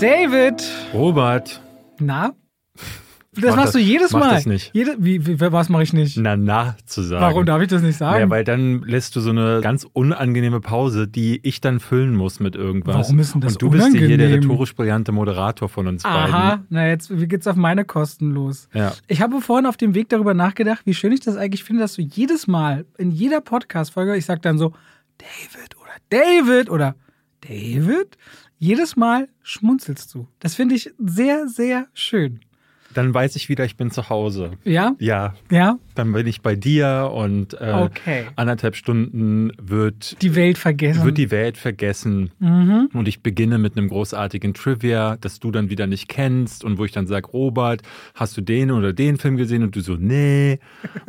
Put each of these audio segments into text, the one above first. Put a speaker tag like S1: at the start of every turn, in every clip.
S1: David!
S2: Robert.
S1: Na? Das
S2: Mach
S1: machst
S2: das-
S1: du jedes
S2: mach
S1: Mal.
S2: das nicht.
S1: Jede, wie, wie, was mache ich nicht?
S2: Na, na zu sagen.
S1: Warum darf ich das nicht sagen?
S2: Ja, weil dann lässt du so eine ganz unangenehme Pause, die ich dann füllen muss mit irgendwas.
S1: Warum ist denn das
S2: Und du bist hier der
S1: unangenehm?
S2: rhetorisch brillante Moderator von uns
S1: Aha, na jetzt wie geht's auf meine Kosten los?
S2: beiden. Ja.
S1: Ich habe vorhin auf dem Weg darüber nachgedacht, wie schön ich das eigentlich finde, dass du jedes Mal in jeder Podcast-Folge, ich sag dann so, David oder David oder David, jedes Mal schmunzelst du. Das finde ich sehr, sehr schön.
S2: Dann weiß ich wieder, ich bin zu Hause.
S1: Ja?
S2: Ja,
S1: Ja?
S2: dann bin ich bei dir und äh,
S1: Okay.
S2: anderthalb Stunden wird,
S1: Die Welt vergessen.
S2: wird die Welt vergessen.
S1: mhm.
S2: Und ich beginne mit einem großartigen Trivia, das du dann wieder nicht kennst und wo ich dann sage, Robert, hast du den oder den Film gesehen? Und du so, nee.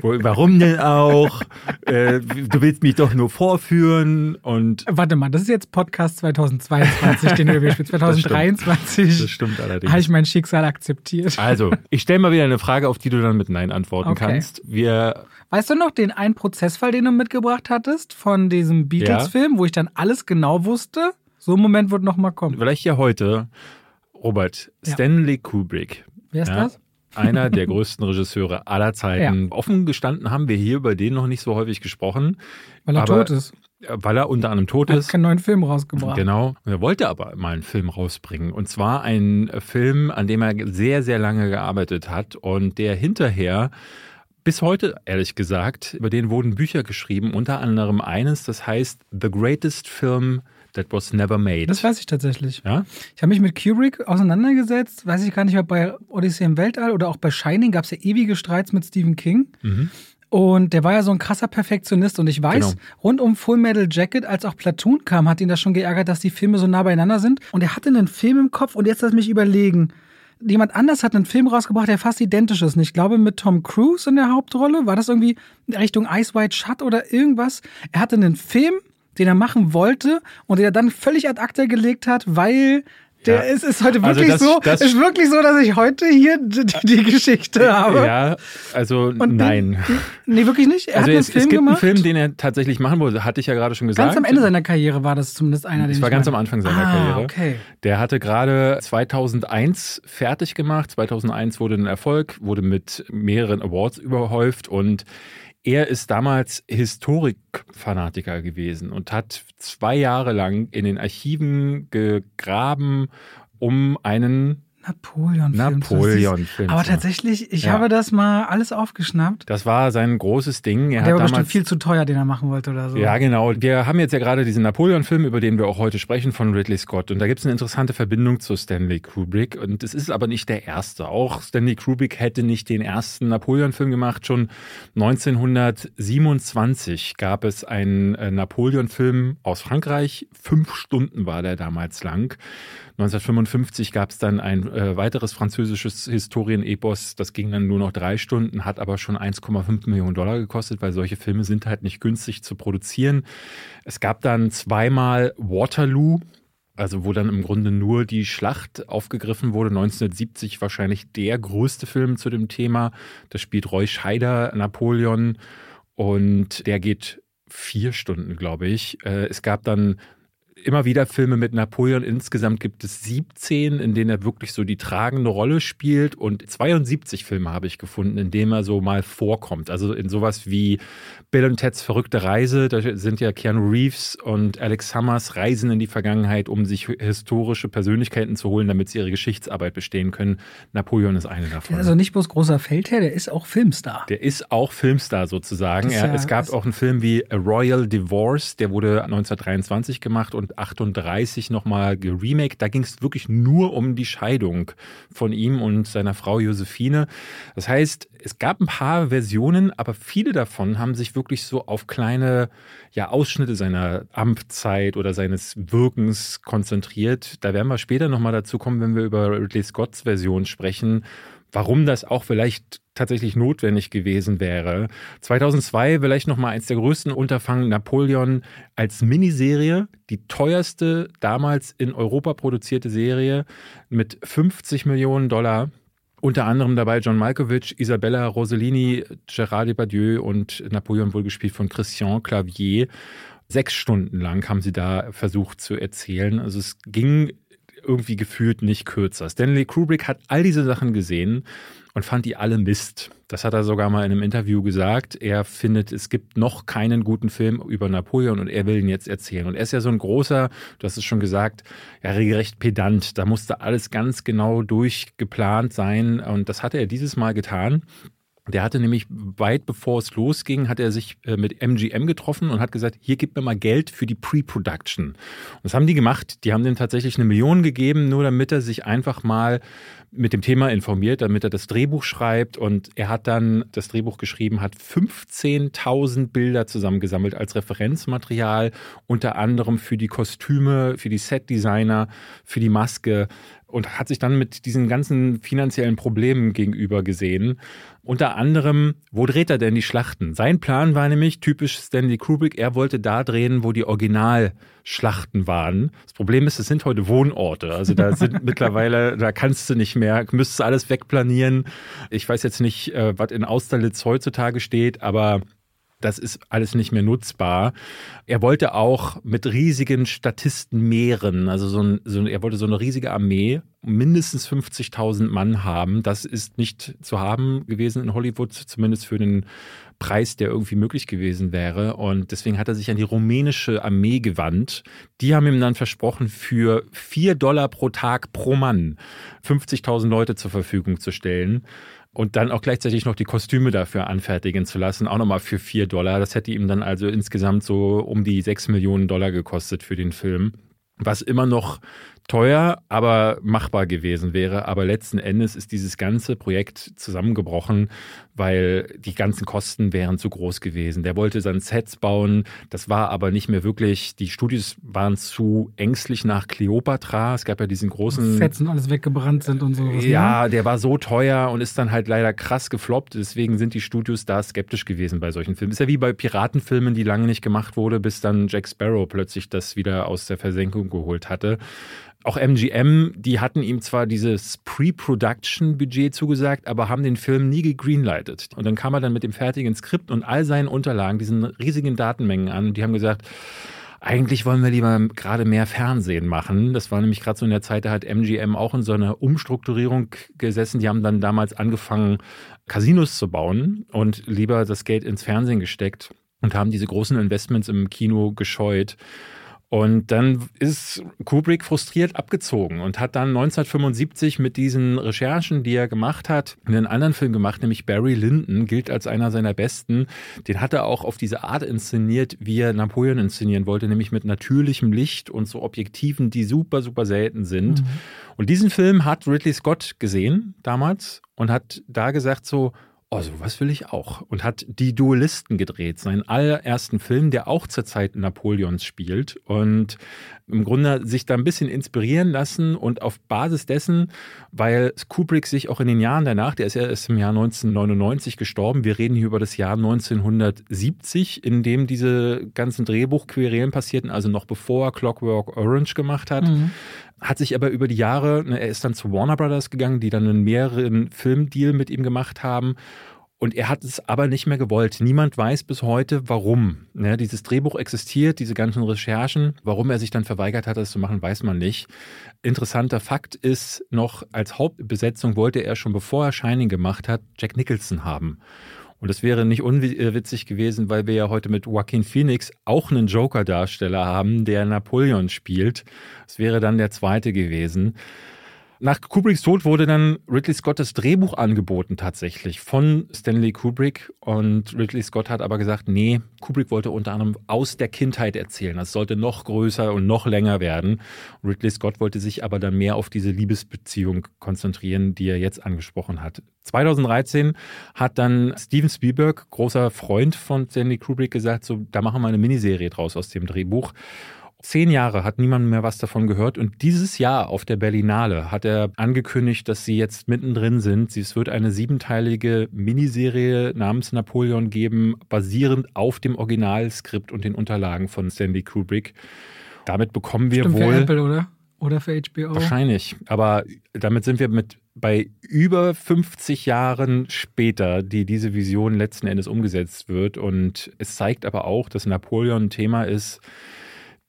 S2: Warum denn auch? äh, du willst mich doch nur vorführen und
S1: Warte mal, das ist jetzt Podcast 2022, den wir spielen.
S2: Das
S1: 2023
S2: stimmt allerdings.
S1: habe ich mein Schicksal akzeptiert.
S2: Also, ich stelle mal wieder eine Frage, auf die du dann mit Nein antworten
S1: Okay.
S2: kannst. Wir,
S1: Weißt du noch den einen Prozessfall, den du mitgebracht hattest von diesem Beatles-Film, wo ich dann alles genau wusste? So ein Moment wird noch mal kommen.
S2: vielleicht ja heute, Robert,
S1: Ja.
S2: Stanley Kubrick.
S1: Wer ist
S2: Ja.
S1: das?
S2: Einer der größten Regisseure aller Zeiten. Offen gestanden haben wir hier über den noch nicht so häufig gesprochen,
S1: Weil er tot ist.
S2: Weil er unter anderem tot
S1: Er hat
S2: ist.
S1: keinen neuen Film rausgebracht.
S2: Genau. Und er wollte aber mal einen Film rausbringen. Und zwar einen Film, an dem er sehr, sehr lange gearbeitet hat und der hinterher bis heute, ehrlich gesagt, über den wurden Bücher geschrieben, unter anderem eines, das heißt The Greatest Film That Was Never Made.
S1: Das weiß ich tatsächlich.
S2: ja?
S1: Ich habe mich mit Kubrick auseinandergesetzt. Weiß ich gar nicht, ob bei Odyssey im Weltall oder auch bei Shining gab es ja ewige Streits mit Stephen King.
S2: Mhm.
S1: Und der war ja so ein krasser Perfektionist. Und ich weiß,
S2: Genau.
S1: rund um Full Metal Jacket, als auch Platoon kam, hat ihn das schon geärgert, dass die Filme so nah beieinander sind. Und er hatte einen Film im Kopf. Und jetzt lass mich überlegen. Jemand anders hat einen Film rausgebracht, der fast identisch ist. Und ich glaube, mit Tom Cruise in der Hauptrolle. War das irgendwie Richtung Ice White Shut oder irgendwas? Er hatte einen Film, den er machen wollte und den er dann völlig ad acta gelegt hat, weil der
S2: Ja.
S1: ist, ist heute
S2: Also
S1: wirklich
S2: das-
S1: so,
S2: das-
S1: ist wirklich so, dass ich heute hier die, die Geschichte habe.
S2: Ja, also
S1: Und
S2: nein.
S1: Den, nee, wirklich nicht. Er
S2: Also
S1: hat einen
S2: es,
S1: Film
S2: es gibt
S1: gemacht.
S2: einen Film, den er tatsächlich machen wollte, hatte ich ja gerade schon gesagt.
S1: Ganz am Ende seiner Karriere war das zumindest einer, den
S2: Das war ganz am
S1: meine.
S2: Anfang seiner
S1: ah,
S2: Karriere.
S1: okay.
S2: Der hatte gerade 2001 fertig gemacht. 2001 wurde ein Erfolg, wurde mit mehreren Awards überhäuft und er ist damals Historikfanatiker gewesen und hat zwei Jahre lang in den Archiven gegraben, um einen
S1: Napoleon-Film.
S2: Napoleon-Film
S1: Aber tatsächlich, ich
S2: Ja.
S1: habe das mal alles aufgeschnappt.
S2: Das war sein großes Ding. Er
S1: Der war bestimmt viel zu teuer, den er machen wollte oder so.
S2: Ja, genau. Wir haben jetzt ja gerade diesen Napoleon-Film, über den wir auch heute sprechen, von Ridley Scott. Und da gibt es eine interessante Verbindung zu Stanley Kubrick. Und es ist aber nicht der erste. Auch Stanley Kubrick hätte nicht den ersten Napoleon-Film gemacht. Schon 1927 gab es einen äh, Napoleon-Film aus Frankreich. Fünf Stunden war der damals lang. 1955 gab es dann ein äh, weiteres französisches Historienepos, das ging dann nur noch drei Stunden, hat aber schon 1,5 Millionen Dollar gekostet, weil solche Filme sind halt nicht günstig zu produzieren. Es gab dann zweimal Waterloo, also wo dann im Grunde nur die Schlacht aufgegriffen wurde. 1970 wahrscheinlich der größte Film zu dem Thema. Da spielt Roy Scheider Napoleon und der geht vier Stunden, glaube ich. Äh, Es gab dann immer wieder Filme mit Napoleon. Insgesamt gibt es 17, in denen er wirklich so die tragende Rolle spielt. Und 72 Filme habe ich gefunden, in denen er so mal vorkommt. Also in sowas wie Bill und Ted's verrückte Reise. Da sind ja Keanu Reeves und Alex Summers reisen in die Vergangenheit, um sich historische Persönlichkeiten zu holen, damit sie ihre Geschichtsarbeit bestehen können. Napoleon ist eine
S1: Der
S2: davon.
S1: ist also nicht bloß großer Feldherr, der ist auch Filmstar.
S2: Der ist auch Filmstar sozusagen.
S1: Ja-
S2: es gab auch einen Film wie A Royal Divorce, der wurde 1923 gemacht und 38 nochmal geremaked. Da ging es wirklich nur um die Scheidung von ihm und seiner Frau Josephine. Das heißt, es gab ein paar Versionen, aber viele davon haben sich wirklich so auf kleine ja, Ausschnitte seiner Amtszeit oder seines Wirkens konzentriert. Da werden wir später nochmal dazu kommen, wenn wir über Ridley Scotts Version sprechen, warum das auch vielleicht tatsächlich notwendig gewesen wäre. 2002 vielleicht noch mal eins der größten Unterfangen Napoleon als Miniserie, die teuerste damals in Europa produzierte Serie mit 50 Millionen Dollar. Unter anderem dabei John Malkovich, Isabella Rossellini, Gerard Depardieu und Napoleon wohl gespielt von Christian Clavier. Sechs Stunden lang haben sie da versucht zu erzählen. Also es ging irgendwie gefühlt nicht kürzer. Stanley Kubrick hat all diese Sachen gesehen und fand die alle Mist. Das hat er sogar mal in einem Interview gesagt. Er findet, es gibt noch keinen guten Film über Napoleon und er will ihn jetzt erzählen. Und er ist ja so ein großer, du hast es schon gesagt, ja, regelrecht pedant. Da musste alles ganz genau durchgeplant sein und das hatte er dieses Mal getan. Der hatte nämlich weit bevor es losging, hat er sich äh, mit MGM getroffen und hat gesagt, hier gib mir mal Geld für die Pre-Production. Und das haben die gemacht. Die haben dem tatsächlich eine Million gegeben, nur damit er sich einfach mal mit dem Thema informiert, damit er das Drehbuch schreibt. Und er hat dann das Drehbuch geschrieben, hat 15.000 Bilder zusammengesammelt als Referenzmaterial, unter anderem für die Kostüme, für die Setdesigner, für die Maske und hat sich dann mit diesen ganzen finanziellen Problemen gegenüber gesehen. Unter anderem, wo dreht er denn die Schlachten? Sein Plan war nämlich typisch Stanley Kubrick, er wollte da drehen, wo die Originalschlachten waren. Das Problem ist, es sind heute Wohnorte. Also da sind mittlerweile, da kannst du nicht mehr, müsstest alles wegplanieren. Ich weiß jetzt nicht, äh, was in Austerlitz heutzutage steht, aber das ist alles nicht mehr nutzbar. Er wollte auch mit riesigen Statisten mehren, also so ein, so, er wollte so eine riesige Armee, mindestens 50.000 Mann haben. Das ist nicht zu haben gewesen in Hollywood, zumindest für den Preis, der irgendwie möglich gewesen wäre. Und deswegen hat er sich an die rumänische Armee gewandt. Die haben ihm dann versprochen, für 4 Dollar pro Tag pro Mann 50.000 Leute zur Verfügung zu stellen und dann auch gleichzeitig noch die Kostüme dafür anfertigen zu lassen, auch nochmal für vier Dollar. Das hätte ihm dann also insgesamt so um die sechs Millionen Dollar gekostet für den Film. Was immer noch teuer, aber machbar gewesen wäre. Aber letzten Endes ist dieses ganze Projekt zusammengebrochen, weil die ganzen Kosten wären zu groß gewesen. Der wollte dann Sets bauen, das war aber nicht mehr wirklich, die Studios waren zu ängstlich nach Cleopatra. Es gab ja diesen großen...
S1: Sets und alles weggebrannt sind und so.
S2: Ne? Ja, der war so teuer und ist dann halt leider krass gefloppt. Deswegen sind die Studios da skeptisch gewesen bei solchen Filmen. Ist ja wie bei Piratenfilmen, die lange nicht gemacht wurde, bis dann Jack Sparrow plötzlich das wieder aus der Versenkung geholt hatte auch MGM, die hatten ihm zwar dieses Pre-Production-Budget zugesagt, aber haben den Film nie gegreenlightet. Und dann kam er dann mit dem fertigen Skript und all seinen Unterlagen, diesen riesigen Datenmengen an. Und die haben gesagt, eigentlich wollen wir lieber gerade mehr Fernsehen machen. Das war nämlich gerade so in der Zeit, da hat MGM auch in so einer Umstrukturierung gesessen. Die haben dann damals angefangen, Casinos zu bauen und lieber das Geld ins Fernsehen gesteckt und haben diese großen Investments im Kino gescheut. Und dann ist Kubrick frustriert abgezogen und hat dann 1975 mit diesen Recherchen, die er gemacht hat, einen anderen Film gemacht, nämlich Barry Lyndon, gilt als einer seiner besten. Den hat er auch auf diese Art inszeniert, wie er Napoleon inszenieren wollte, nämlich mit natürlichem Licht und so Objektiven, die super, super selten sind. Mhm. Und diesen Film hat Ridley Scott gesehen damals und hat da gesagt so, Oh, sowas will ich auch. Und hat Die Duellisten gedreht, seinen allerersten Film, der auch zur Zeit Napoleons spielt. Und im Grunde sich da ein bisschen inspirieren lassen und auf Basis dessen, weil Kubrick sich auch in den Jahren danach, der ist ja erst im Jahr 1999 gestorben, wir reden hier über das Jahr 1970, in dem diese ganzen Drehbuchquerelen passierten, also noch bevor Clockwork Orange gemacht hat. Mhm hat sich aber über die Jahre, ne, er ist dann zu Warner Brothers gegangen, die dann einen mehreren Filmdeal mit ihm gemacht haben. Und er hat es aber nicht mehr gewollt. Niemand weiß bis heute, warum. Ja, dieses Drehbuch existiert, diese ganzen Recherchen. Warum er sich dann verweigert hat, das zu machen, weiß man nicht. Interessanter Fakt ist noch, als Hauptbesetzung wollte er schon bevor er Shining gemacht hat, Jack Nicholson haben. Und das wäre nicht unwitzig gewesen, weil wir ja heute mit Joaquin Phoenix auch einen Joker-Darsteller haben, der Napoleon spielt. Das wäre dann der zweite gewesen. Nach Kubricks Tod wurde dann Ridley Scott das Drehbuch angeboten tatsächlich von Stanley Kubrick und Ridley Scott hat aber gesagt, nee, Kubrick wollte unter anderem aus der Kindheit erzählen. Das sollte noch größer und noch länger werden. Ridley Scott wollte sich aber dann mehr auf diese Liebesbeziehung konzentrieren, die er jetzt angesprochen hat. 2013 hat dann Steven Spielberg, großer Freund von Stanley Kubrick, gesagt, so, da machen wir eine Miniserie draus aus dem Drehbuch. Zehn Jahre hat niemand mehr was davon gehört und dieses Jahr auf der Berlinale hat er angekündigt, dass sie jetzt mittendrin sind. Es wird eine siebenteilige Miniserie namens Napoleon geben, basierend auf dem Originalskript und den Unterlagen von Stanley Kubrick. Damit bekommen wir
S1: Stimmt
S2: wohl.
S1: Für Apple, oder? Oder für HBO?
S2: Wahrscheinlich. Aber damit sind wir mit bei über 50 Jahren später, die diese Vision letzten Endes umgesetzt wird. Und es zeigt aber auch, dass Napoleon ein Thema ist,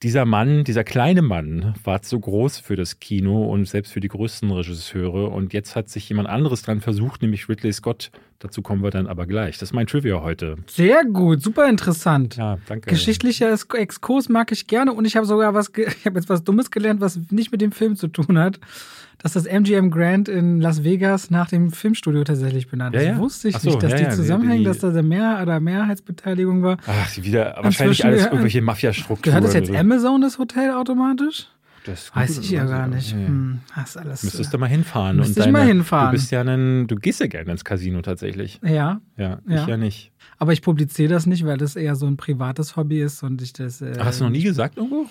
S2: dieser Mann, dieser kleine Mann, war zu groß für das Kino und selbst für die größten Regisseure. Und jetzt hat sich jemand anderes dran versucht, nämlich Ridley Scott. Dazu kommen wir dann aber gleich. Das ist mein Trivia heute.
S1: Sehr gut, super interessant.
S2: Ja, danke.
S1: Geschichtlicher Exkurs mag ich gerne und ich habe sogar was, ich habe jetzt was Dummes gelernt, was nicht mit dem Film zu tun hat. Dass das MGM Grant in Las Vegas nach dem Filmstudio tatsächlich benannt ist.
S2: Ja, ja.
S1: wusste ich
S2: so,
S1: nicht, dass
S2: ja,
S1: die
S2: ja,
S1: zusammenhängen, dass da eine Mehr oder Mehrheitsbeteiligung war.
S2: Ach, wieder wahrscheinlich
S1: Inzwischen-
S2: alles
S1: ja,
S2: irgendwelche Mafia-Strukturen.
S1: Gehört das jetzt. Amazon, das Hotel, automatisch?
S2: Das
S1: Weiß ich ja gar nicht.
S2: Ja, ja.
S1: Hm, das alles.
S2: Müsstest du mal hinfahren.
S1: Müsste ich mal hinfahren.
S2: Du bist ja ein, du gehst ja gerne ins Casino tatsächlich.
S1: äh, ja,
S2: Ja,
S1: Ja.
S2: ich ja nicht.
S1: aber ich publiziere das nicht, weil das eher so ein privates Hobby ist und ich das. Äh,
S2: Ach, hast du noch nie gesagt irgendwo?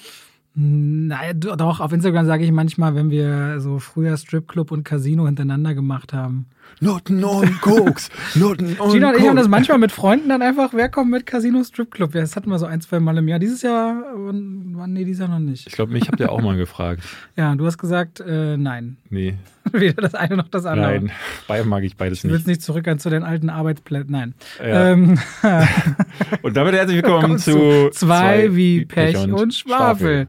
S1: Nein, do- doch, auf Instagram sage ich manchmal, wenn wir so früher Stripclub und Casino hintereinander gemacht haben.
S2: Not on Koks. Not on
S1: Gina und ich haben das manchmal mit Freunden dann einfach, wer kommt mit Casino Stripclub? Ja, das hatten wir so ein, zwei Mal im Jahr. Dieses Jahr, wann- nee, dieses Jahr noch nicht.
S2: Ich glaube, mich habt ihr auch mal gefragt.
S1: Ja, du hast gesagt, äh, nein.
S2: Nee,
S1: Weder das eine noch das andere.
S2: nein. Beide mag ich beides
S1: Du willst
S2: nicht.
S1: nicht zurück an zu den alten Arbeitsplätzen. Nein.
S2: Ja.
S1: Ähm,
S2: Und damit herzlich willkommen
S1: Kommt
S2: zu
S1: zwei wie Pech und Schwafel.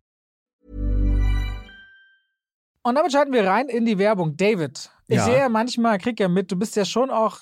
S1: Und damit schalten wir rein in die Werbung. David, ich
S2: Ja.
S1: sehe ja manchmal, krieg ja mit, du bist ja schon auch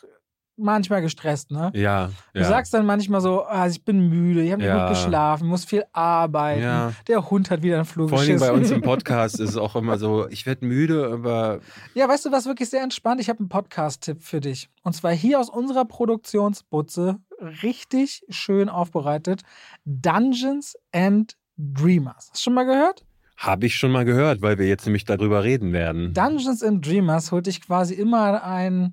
S1: manchmal gestresst, ne?
S2: Ja,
S1: Du
S2: ja.
S1: sagst dann manchmal so, ah, ich bin müde, ich habe nicht
S2: Ja.
S1: gut geschlafen, muss viel arbeiten,
S2: Ja.
S1: der Hund hat wieder einen Flug
S2: Vor allem bei uns im. Podcast ist es auch immer so, ich werde müde, aber
S1: Ja, weißt du, was wirklich sehr entspannt? Ich habe einen Podcast-Tipp für dich. Und zwar hier aus unserer Produktionsbutze, richtig schön aufbereitet, Dungeons and Dreamers. Hast du schon mal gehört?
S2: Habe ich schon mal gehört, weil wir jetzt nämlich darüber reden werden.
S1: Dungeons and Dreamers holt dich quasi immer einen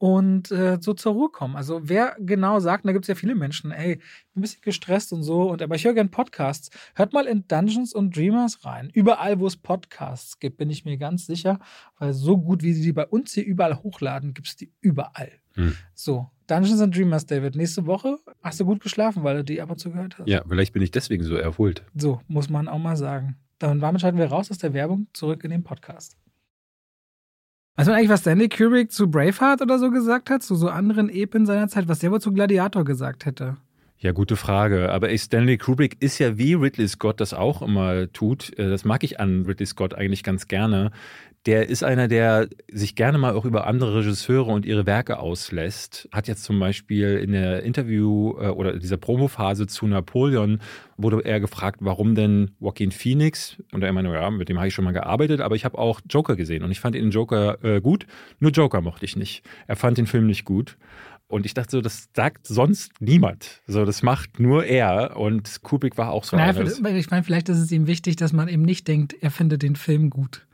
S1: und äh, so zur Ruhe kommen. Also wer genau sagt, und da gibt es ja viele Menschen, ey, ich bin ein bisschen gestresst und so, und aber ich höre gerne Podcasts. Hört mal in Dungeons and Dreamers rein. Überall, wo es Podcasts gibt, bin ich mir ganz sicher, weil so gut, wie sie die bei uns hier überall hochladen, gibt es die überall.
S2: Hm.
S1: So, Dungeons and Dreamers, David. Nächste Woche hast du gut geschlafen, weil du die ab und zu gehört hast.
S2: Ja, vielleicht bin ich deswegen so erholt.
S1: So, muss man auch mal sagen. Dann damit schalten wir raus aus der Werbung zurück in den Podcast. Weißt du eigentlich, was Stanley Kubrick zu Braveheart oder so gesagt hat, zu so anderen Epen seiner Zeit, was der wohl zu Gladiator gesagt hätte?
S2: Ja, gute Frage. Aber ey, Stanley Kubrick ist ja wie Ridley Scott das auch immer tut. Äh, Das mag ich an Ridley Scott eigentlich ganz gerne. Der ist einer, der sich gerne mal auch über andere Regisseure und ihre Werke auslässt. Hat jetzt zum Beispiel in der Interview äh, oder dieser Promophase zu Napoleon wurde er gefragt, warum denn Joaquin Phoenix? Und er meinte, ja, mit dem habe ich schon mal gearbeitet, aber ich habe auch Joker gesehen und ich fand den Joker äh, gut. Nur Joker mochte ich nicht. Er fand den Film nicht gut. Und ich dachte so, das sagt sonst niemand. So, das macht nur er. Und Kubrick war auch so
S1: Naja, ich meine, vielleicht ist es ihm wichtig, dass man eben nicht denkt, er findet den Film gut.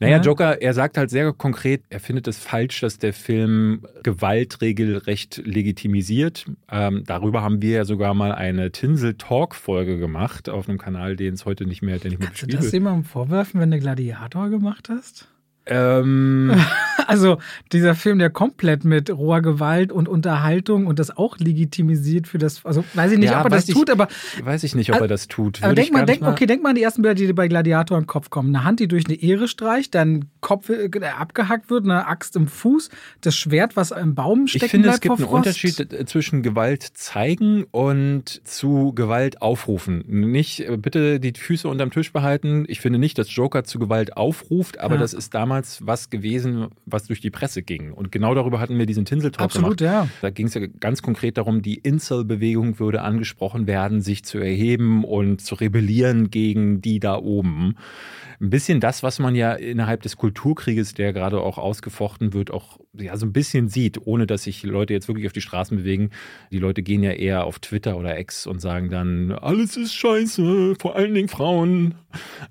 S2: Naja,
S1: Ja.
S2: Joker, er sagt halt sehr konkret, er findet es falsch, dass der Film Gewalt regelrecht legitimisiert. Ähm, darüber haben wir ja sogar mal eine Tinsel-Talk-Folge gemacht auf einem Kanal, den es heute nicht mehr, der nicht mehr
S1: Kannst du das jemandem vorwerfen, wenn du Gladiator gemacht hast?
S2: Ähm,
S1: Also dieser Film, der komplett mit roher Gewalt und Unterhaltung und das auch legitimisiert für das, also weiß ich nicht,
S2: Ja,
S1: ob er das
S2: ich-
S1: tut, aber,
S2: weiß ich nicht, ob
S1: Also-
S2: er das tut.
S1: aber
S2: Würde
S1: denk
S2: ich
S1: mal, denk, okay, denk mal an die ersten Bilder, die dir bei Gladiator im Kopf kommen. Eine Hand, die durch eine Ehre streicht, dann Kopf äh, abgehackt wird, eine Axt im Fuß, das Schwert, was im Baum stecken
S2: Ich finde, es gibt einen. Unterschied äh, zwischen Gewalt zeigen und zu Gewalt aufrufen. Nicht äh, bitte die Füße unterm Tisch behalten. Ich finde nicht, dass Joker zu Gewalt aufruft, aber
S1: Ja.
S2: das ist damals damals was gewesen, was durch die Presse ging. Und genau darüber hatten wir diesen Tinseltalk
S1: Absolut,
S2: gemacht.
S1: ja.
S2: Da ging es ja ganz konkret darum, die Incel-Bewegung würde angesprochen werden, sich zu erheben und zu rebellieren gegen die da oben. Ein bisschen das, was man ja innerhalb des Kulturkrieges, der gerade auch ausgefochten wird, auch ja, so ein bisschen sieht, ohne dass sich Leute jetzt wirklich auf die Straßen bewegen. Die Leute gehen ja eher auf Twitter oder X und sagen dann, alles ist scheiße, vor allen Dingen Frauen.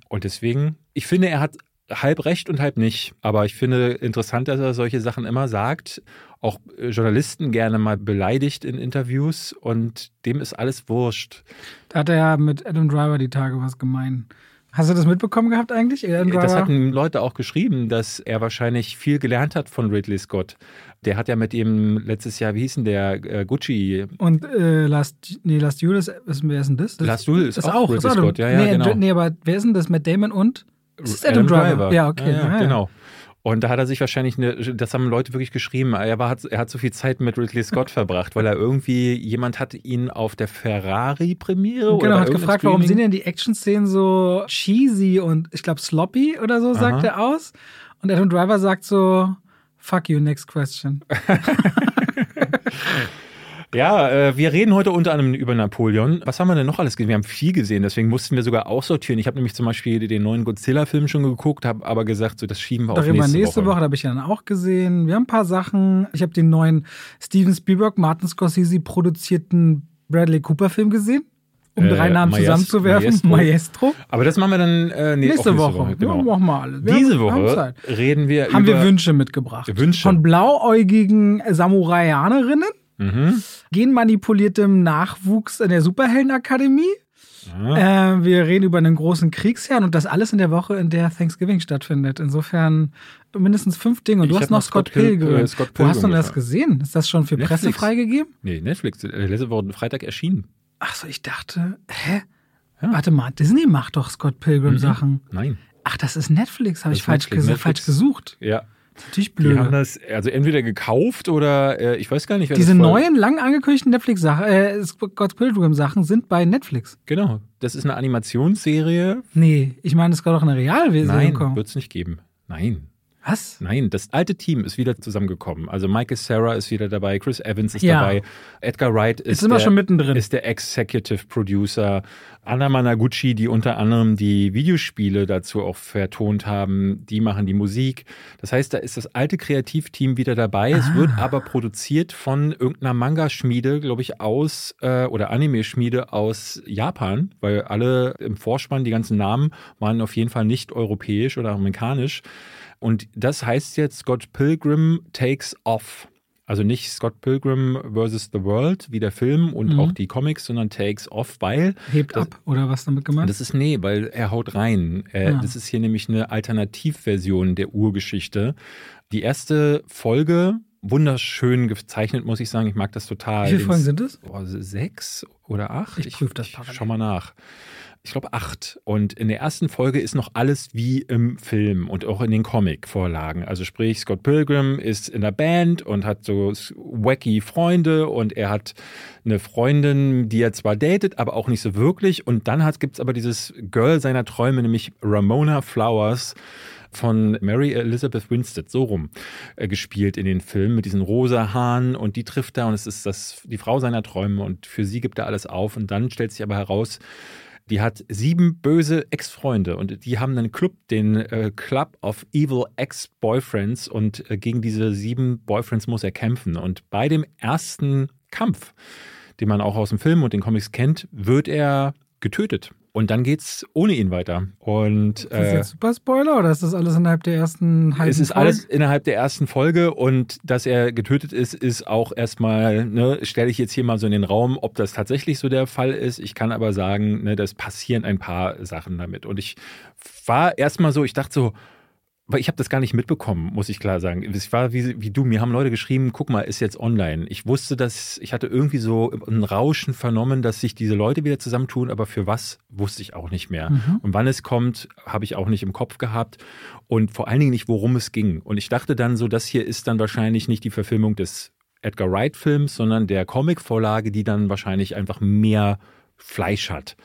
S2: Und deswegen, ich finde, er hat halb recht und halb nicht. Aber ich finde interessant, dass er solche Sachen immer sagt, auch äh, Journalisten gerne mal beleidigt in Interviews und dem ist alles wurscht.
S1: Da hat er ja mit Adam Driver die Tage was gemein. Hast du das mitbekommen gehabt eigentlich? Adam
S2: Das
S1: Driver?
S2: hatten Leute auch geschrieben, dass er wahrscheinlich viel gelernt hat von Ridley Scott. Der hat ja mit ihm letztes Jahr, wie hieß denn der, äh, Gucci,
S1: Und äh, Last, nee, Last Duel ist, ist, wer ist denn das? das
S2: Last Duel ist auch
S1: auch
S2: Ridley
S1: ist
S2: Scott, ja, ja,
S1: nee,
S2: genau.
S1: Nee, aber wer ist denn das? Matt Damon und? Das ist Adam, Driver. Ja, okay.
S2: Ja, ja. Genau. Und da hat er sich wahrscheinlich, eine, das haben Leute wirklich geschrieben, er, war, er hat so viel Zeit mit Ridley Scott verbracht, weil er irgendwie, jemand hat ihn auf der Ferrari-Premiere oder
S1: Genau,
S2: bei
S1: hat gefragt, warum sind denn die Action-Szenen so cheesy und ich glaube sloppy oder so, sagt
S2: Aha.
S1: er aus. Und Adam Driver sagt so, fuck you, next question.
S2: Ja, äh, wir reden heute unter anderem über Napoleon. Was haben wir denn noch alles gesehen? Wir haben viel gesehen, deswegen mussten wir sogar aussortieren. Ich habe nämlich zum Beispiel den neuen Godzilla-Film schon geguckt, habe aber gesagt, so das schieben wir auf
S1: Darüber
S2: nächste,
S1: nächste Woche, da habe ich ja dann auch gesehen. Wir haben ein paar Sachen. Ich habe den neuen Steven Spielberg, Martin Scorsese produzierten Bradley Cooper-Film gesehen. Um
S2: Äh,
S1: drei Namen
S2: Maest-
S1: zusammenzuwerfen.
S2: Maestro.
S1: Maestro.
S2: Aber das machen wir dann äh, nee,
S1: Nächste,
S2: auch
S1: Woche.
S2: Genau.
S1: Ja, machen wir alles. Wir
S2: Diese
S1: haben, haben
S2: Woche
S1: Zeit.
S2: reden wir
S1: haben
S2: über
S1: wir Wünsche mitgebracht.
S2: Wünsche.
S1: Von blauäugigen Samuraianerinnen,
S2: Mhm.
S1: genmanipuliertem Nachwuchs in der Superheldenakademie.
S2: Ja.
S1: Äh, wir reden über einen großen Kriegsherrn und das alles in der Woche, in der Thanksgiving stattfindet. Insofern mindestens fünf Dinge. Und du
S2: Ich
S1: hast noch Scott
S2: Scott Pil-
S1: Pilgrim.
S2: äh, Scott
S1: Wo hast du
S2: Pilgrim
S1: das gesehen? Ist das schon für
S2: Netflix.
S1: Presse freigegeben?
S2: Nee, Netflix, äh, letzte Woche Freitag erschienen.
S1: Achso, ich dachte, hä?
S2: Ja.
S1: Warte mal, Disney macht doch Scott Pilgrim
S2: Mhm.
S1: Sachen.
S2: Nein.
S1: Ach, das ist Netflix, habe ich falsch,
S2: Netflix. Netflix.
S1: falsch gesucht.
S2: Ja.
S1: Natürlich
S2: Die haben das also entweder gekauft oder äh, ich weiß gar nicht, wer
S1: Diese neuen, lang angekündigten Netflix-Sachen, äh, Scott Pilgrim-Sachen sind bei Netflix.
S2: Genau. Das ist eine Animationsserie.
S1: Nee, ich meine, es soll doch eine Realversion
S2: Nein,
S1: kommen.
S2: wird es nicht geben. Nein.
S1: Was?
S2: Nein, das alte Team ist wieder zusammengekommen. Also Michael Sarah ist wieder dabei, Chris Evans ist
S1: Ja.
S2: dabei, Edgar Wright ist, der,
S1: schon mittendrin.
S2: ist der Executive Producer, Anna Managuchi, die unter anderem die Videospiele dazu auch vertont haben, die machen die Musik. Das heißt, da ist das alte Kreativteam wieder dabei. Es wird
S1: Ah.
S2: aber produziert von irgendeiner Manga-Schmiede, glaube ich, aus äh, oder Anime-Schmiede aus Japan, weil alle im Vorspann, die ganzen Namen waren auf jeden Fall nicht europäisch oder amerikanisch. Und das heißt jetzt Scott Pilgrim Takes Off. Also nicht Scott Pilgrim vs. The World, wie der Film und
S1: Mhm.
S2: auch die Comics, sondern Takes Off, weil
S1: Hebt
S2: das,
S1: ab, oder was damit gemeint?
S2: das ist nee, weil er haut rein. Äh,
S1: Ja.
S2: Das ist hier nämlich eine Alternativversion der Urgeschichte. Die erste Folge, wunderschön gezeichnet, muss ich sagen. Ich mag das total.
S1: Wie viele Folgen sind es?
S2: Boah, sechs oder acht?
S1: Ich prüf das
S2: ich,
S1: parallel.
S2: Schau mal nach. Ich glaube acht. Und in der ersten Folge ist noch alles wie im Film und auch in den Comic-Vorlagen. Also sprich, Scott Pilgrim ist in der Band und hat so wacky Freunde und er hat eine Freundin, die er zwar datet, aber auch nicht so wirklich. Und dann gibt es aber dieses Girl seiner Träume, nämlich Ramona Flowers von Mary Elizabeth Winstead, so rum, äh, gespielt in den Film mit diesen rosa Haaren und die trifft er und es ist das, die Frau seiner Träume und für sie gibt er alles auf und dann stellt sich aber heraus, die hat sieben böse Ex-Freunde und die haben einen Club, den äh, Club of Evil Ex-Boyfriends und äh, gegen diese sieben Boyfriends muss er kämpfen und bei dem ersten Kampf, den man auch aus dem Film und den Comics kennt, wird er getötet. Und dann geht's ohne ihn weiter. Und
S1: Ist das
S2: äh,
S1: jetzt Super Spoiler oder ist das alles innerhalb der ersten halben
S2: es ist
S1: Folge?
S2: alles innerhalb der ersten Folge und dass er getötet ist, ist auch erstmal, ne, stelle ich jetzt hier mal so in den Raum, ob das tatsächlich so der Fall ist. Ich kann aber sagen, ne, das passieren ein paar Sachen damit. Und ich war erstmal so, ich dachte so, weil ich habe das gar nicht mitbekommen, muss ich klar sagen. Es war wie, wie du, mir haben Leute geschrieben, guck mal, ist jetzt online. Ich wusste, dass, ich hatte irgendwie so ein Rauschen vernommen, dass sich diese Leute wieder zusammentun, aber für was, wusste ich auch nicht mehr.
S1: Mhm.
S2: Und wann es kommt, habe ich auch nicht im Kopf gehabt. Und vor allen Dingen nicht, worum es ging. Und ich dachte dann so, das hier ist dann wahrscheinlich nicht die Verfilmung des Edgar Wright-Films, sondern der Comic-Vorlage, die dann wahrscheinlich einfach mehr Fleisch hat.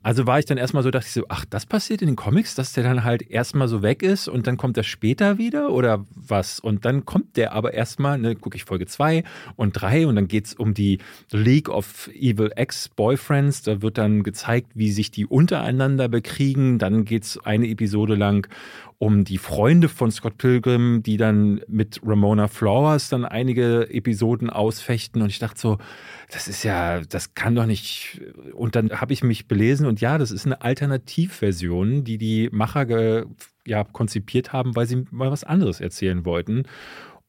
S2: Also war ich dann erstmal so, dachte ich so, ach, das passiert in den Comics, dass der dann halt erstmal so weg ist und dann kommt er später wieder oder was? Und dann kommt der aber erstmal, ne, gucke ich Folge 2 und 3 und dann geht es um die League of Evil Ex-Boyfriends. Da wird dann gezeigt, wie sich die untereinander bekriegen. Dann geht es eine Episode lang um die Freunde von Scott Pilgrim, die dann mit Ramona Flowers dann einige Episoden ausfechten. Und ich dachte so, das ist ja, das kann doch nicht. Und dann habe ich mich belesen und ja, das ist eine Alternativversion, die die Macher ja, konzipiert haben, weil sie mal was anderes erzählen wollten.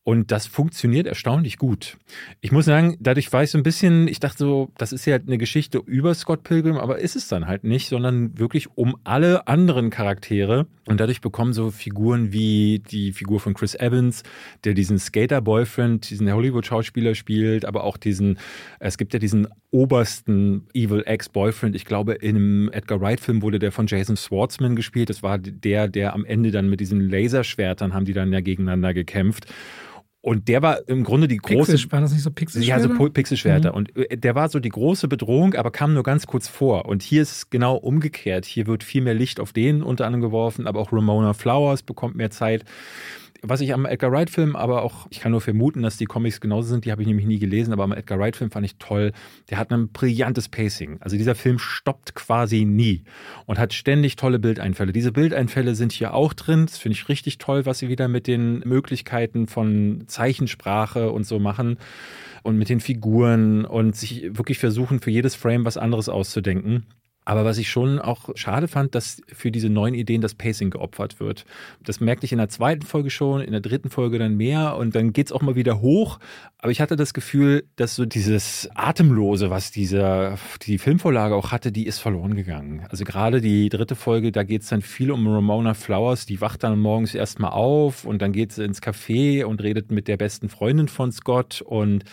S2: Und das funktioniert erstaunlich gut. Ich muss sagen, dadurch war ich so ein bisschen, ich dachte so, das ist ja eine Geschichte über Scott Pilgrim, aber ist es dann halt nicht, sondern wirklich um alle anderen Charaktere. Und dadurch bekommen so Figuren wie die Figur von Chris Evans, der diesen Skater-Boyfriend, diesen Hollywood-Schauspieler spielt, aber auch diesen, es gibt ja diesen obersten Evil Ex-Boyfriend. Ich glaube, in einem Edgar Wright-Film wurde der von Jason Schwartzman gespielt. Das war der, der am Ende dann mit diesen Laserschwertern haben die dann ja gegeneinander gekämpft. Und der war im Grunde die große.
S1: Pixel, war das nicht so Pixelschwerter?
S2: Ja, so Pixelschwerter. Mhm. Und äh, der war so die große Bedrohung, aber kam nur ganz kurz vor. Und hier ist es genau umgekehrt. Hier wird viel mehr Licht auf den unter anderem geworfen, aber auch Ramona Flowers bekommt mehr Zeit was ich am Edgar Wright-Film aber auch, ich kann nur vermuten, dass die Comics genauso sind, die habe ich nämlich nie gelesen, aber am Edgar Wright-Film fand ich toll. Der hat ein brillantes Pacing. Also dieser Film stoppt quasi nie und hat ständig tolle Bildeinfälle. Diese Bildeinfälle sind hier auch drin. Das finde ich richtig toll, was sie wieder mit den Möglichkeiten von Zeichensprache und so machen und mit den Figuren und sich wirklich versuchen, für jedes Frame was anderes auszudenken. Aber was ich schon auch schade fand, dass für diese neuen Ideen das Pacing geopfert wird. Das merkte ich in der zweiten Folge schon, in der dritten Folge dann mehr und dann geht es auch mal wieder hoch. Aber ich hatte das Gefühl, dass so dieses Atemlose, was diese, die Filmvorlage auch hatte, die ist verloren gegangen. Also gerade die dritte Folge, da geht es dann viel um Ramona Flowers, die wacht dann morgens erstmal auf und dann geht sie ins Café und redet mit der besten Freundin von Scott. Und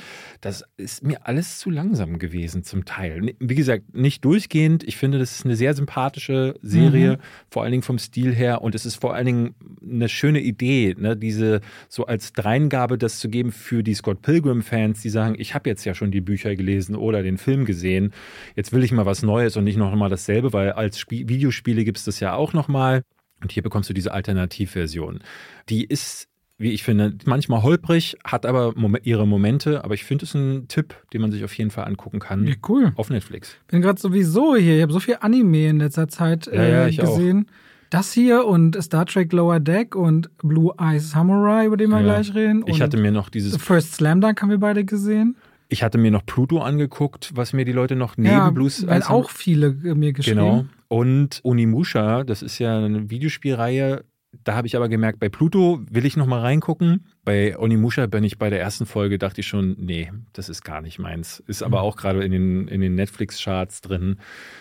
S2: das ist mir alles zu langsam gewesen zum Teil. Wie gesagt, nicht durchgehend. Ich finde, finde, das ist eine sehr sympathische Serie, mhm. vor allen Dingen vom Stil her. Und es ist vor allen Dingen eine schöne Idee, ne? diese so als Dreingabe das zu geben für die Scott Pilgrim-Fans, die sagen, ich habe jetzt ja schon die Bücher gelesen oder den Film gesehen. Jetzt will ich mal was Neues und nicht noch mal dasselbe, weil als Sp Videospiele gibt es das ja auch noch mal. Und hier bekommst du diese Alternativversion. Die ist wie ich finde, manchmal holprig, hat aber ihre Momente. Aber ich finde es ein Tipp, den man sich auf jeden Fall angucken kann.
S1: Ja, cool.
S2: Auf Netflix.
S1: Bin gerade sowieso hier. Ich habe so viel Anime in letzter Zeit äh, ja, gesehen. Auch. Das hier und Star Trek Lower Deck und Blue Eyes Samurai, über den wir ja. gleich reden.
S2: ich hatte mir noch dieses.
S1: First Slam Dunk haben wir beide gesehen.
S2: Ich hatte mir noch Pluto angeguckt, was mir die Leute noch neben ja, Blues.
S1: Weil auch viele mir geschrieben. Genau.
S2: Und Unimusha, das ist ja eine Videospielreihe, da habe ich aber gemerkt, bei Pluto will ich noch mal reingucken. Bei Onimusha bin ich bei der ersten Folge, dachte ich schon, nee, das ist gar nicht meins. Ist aber mhm. auch gerade in den, in den Netflix-Charts drin.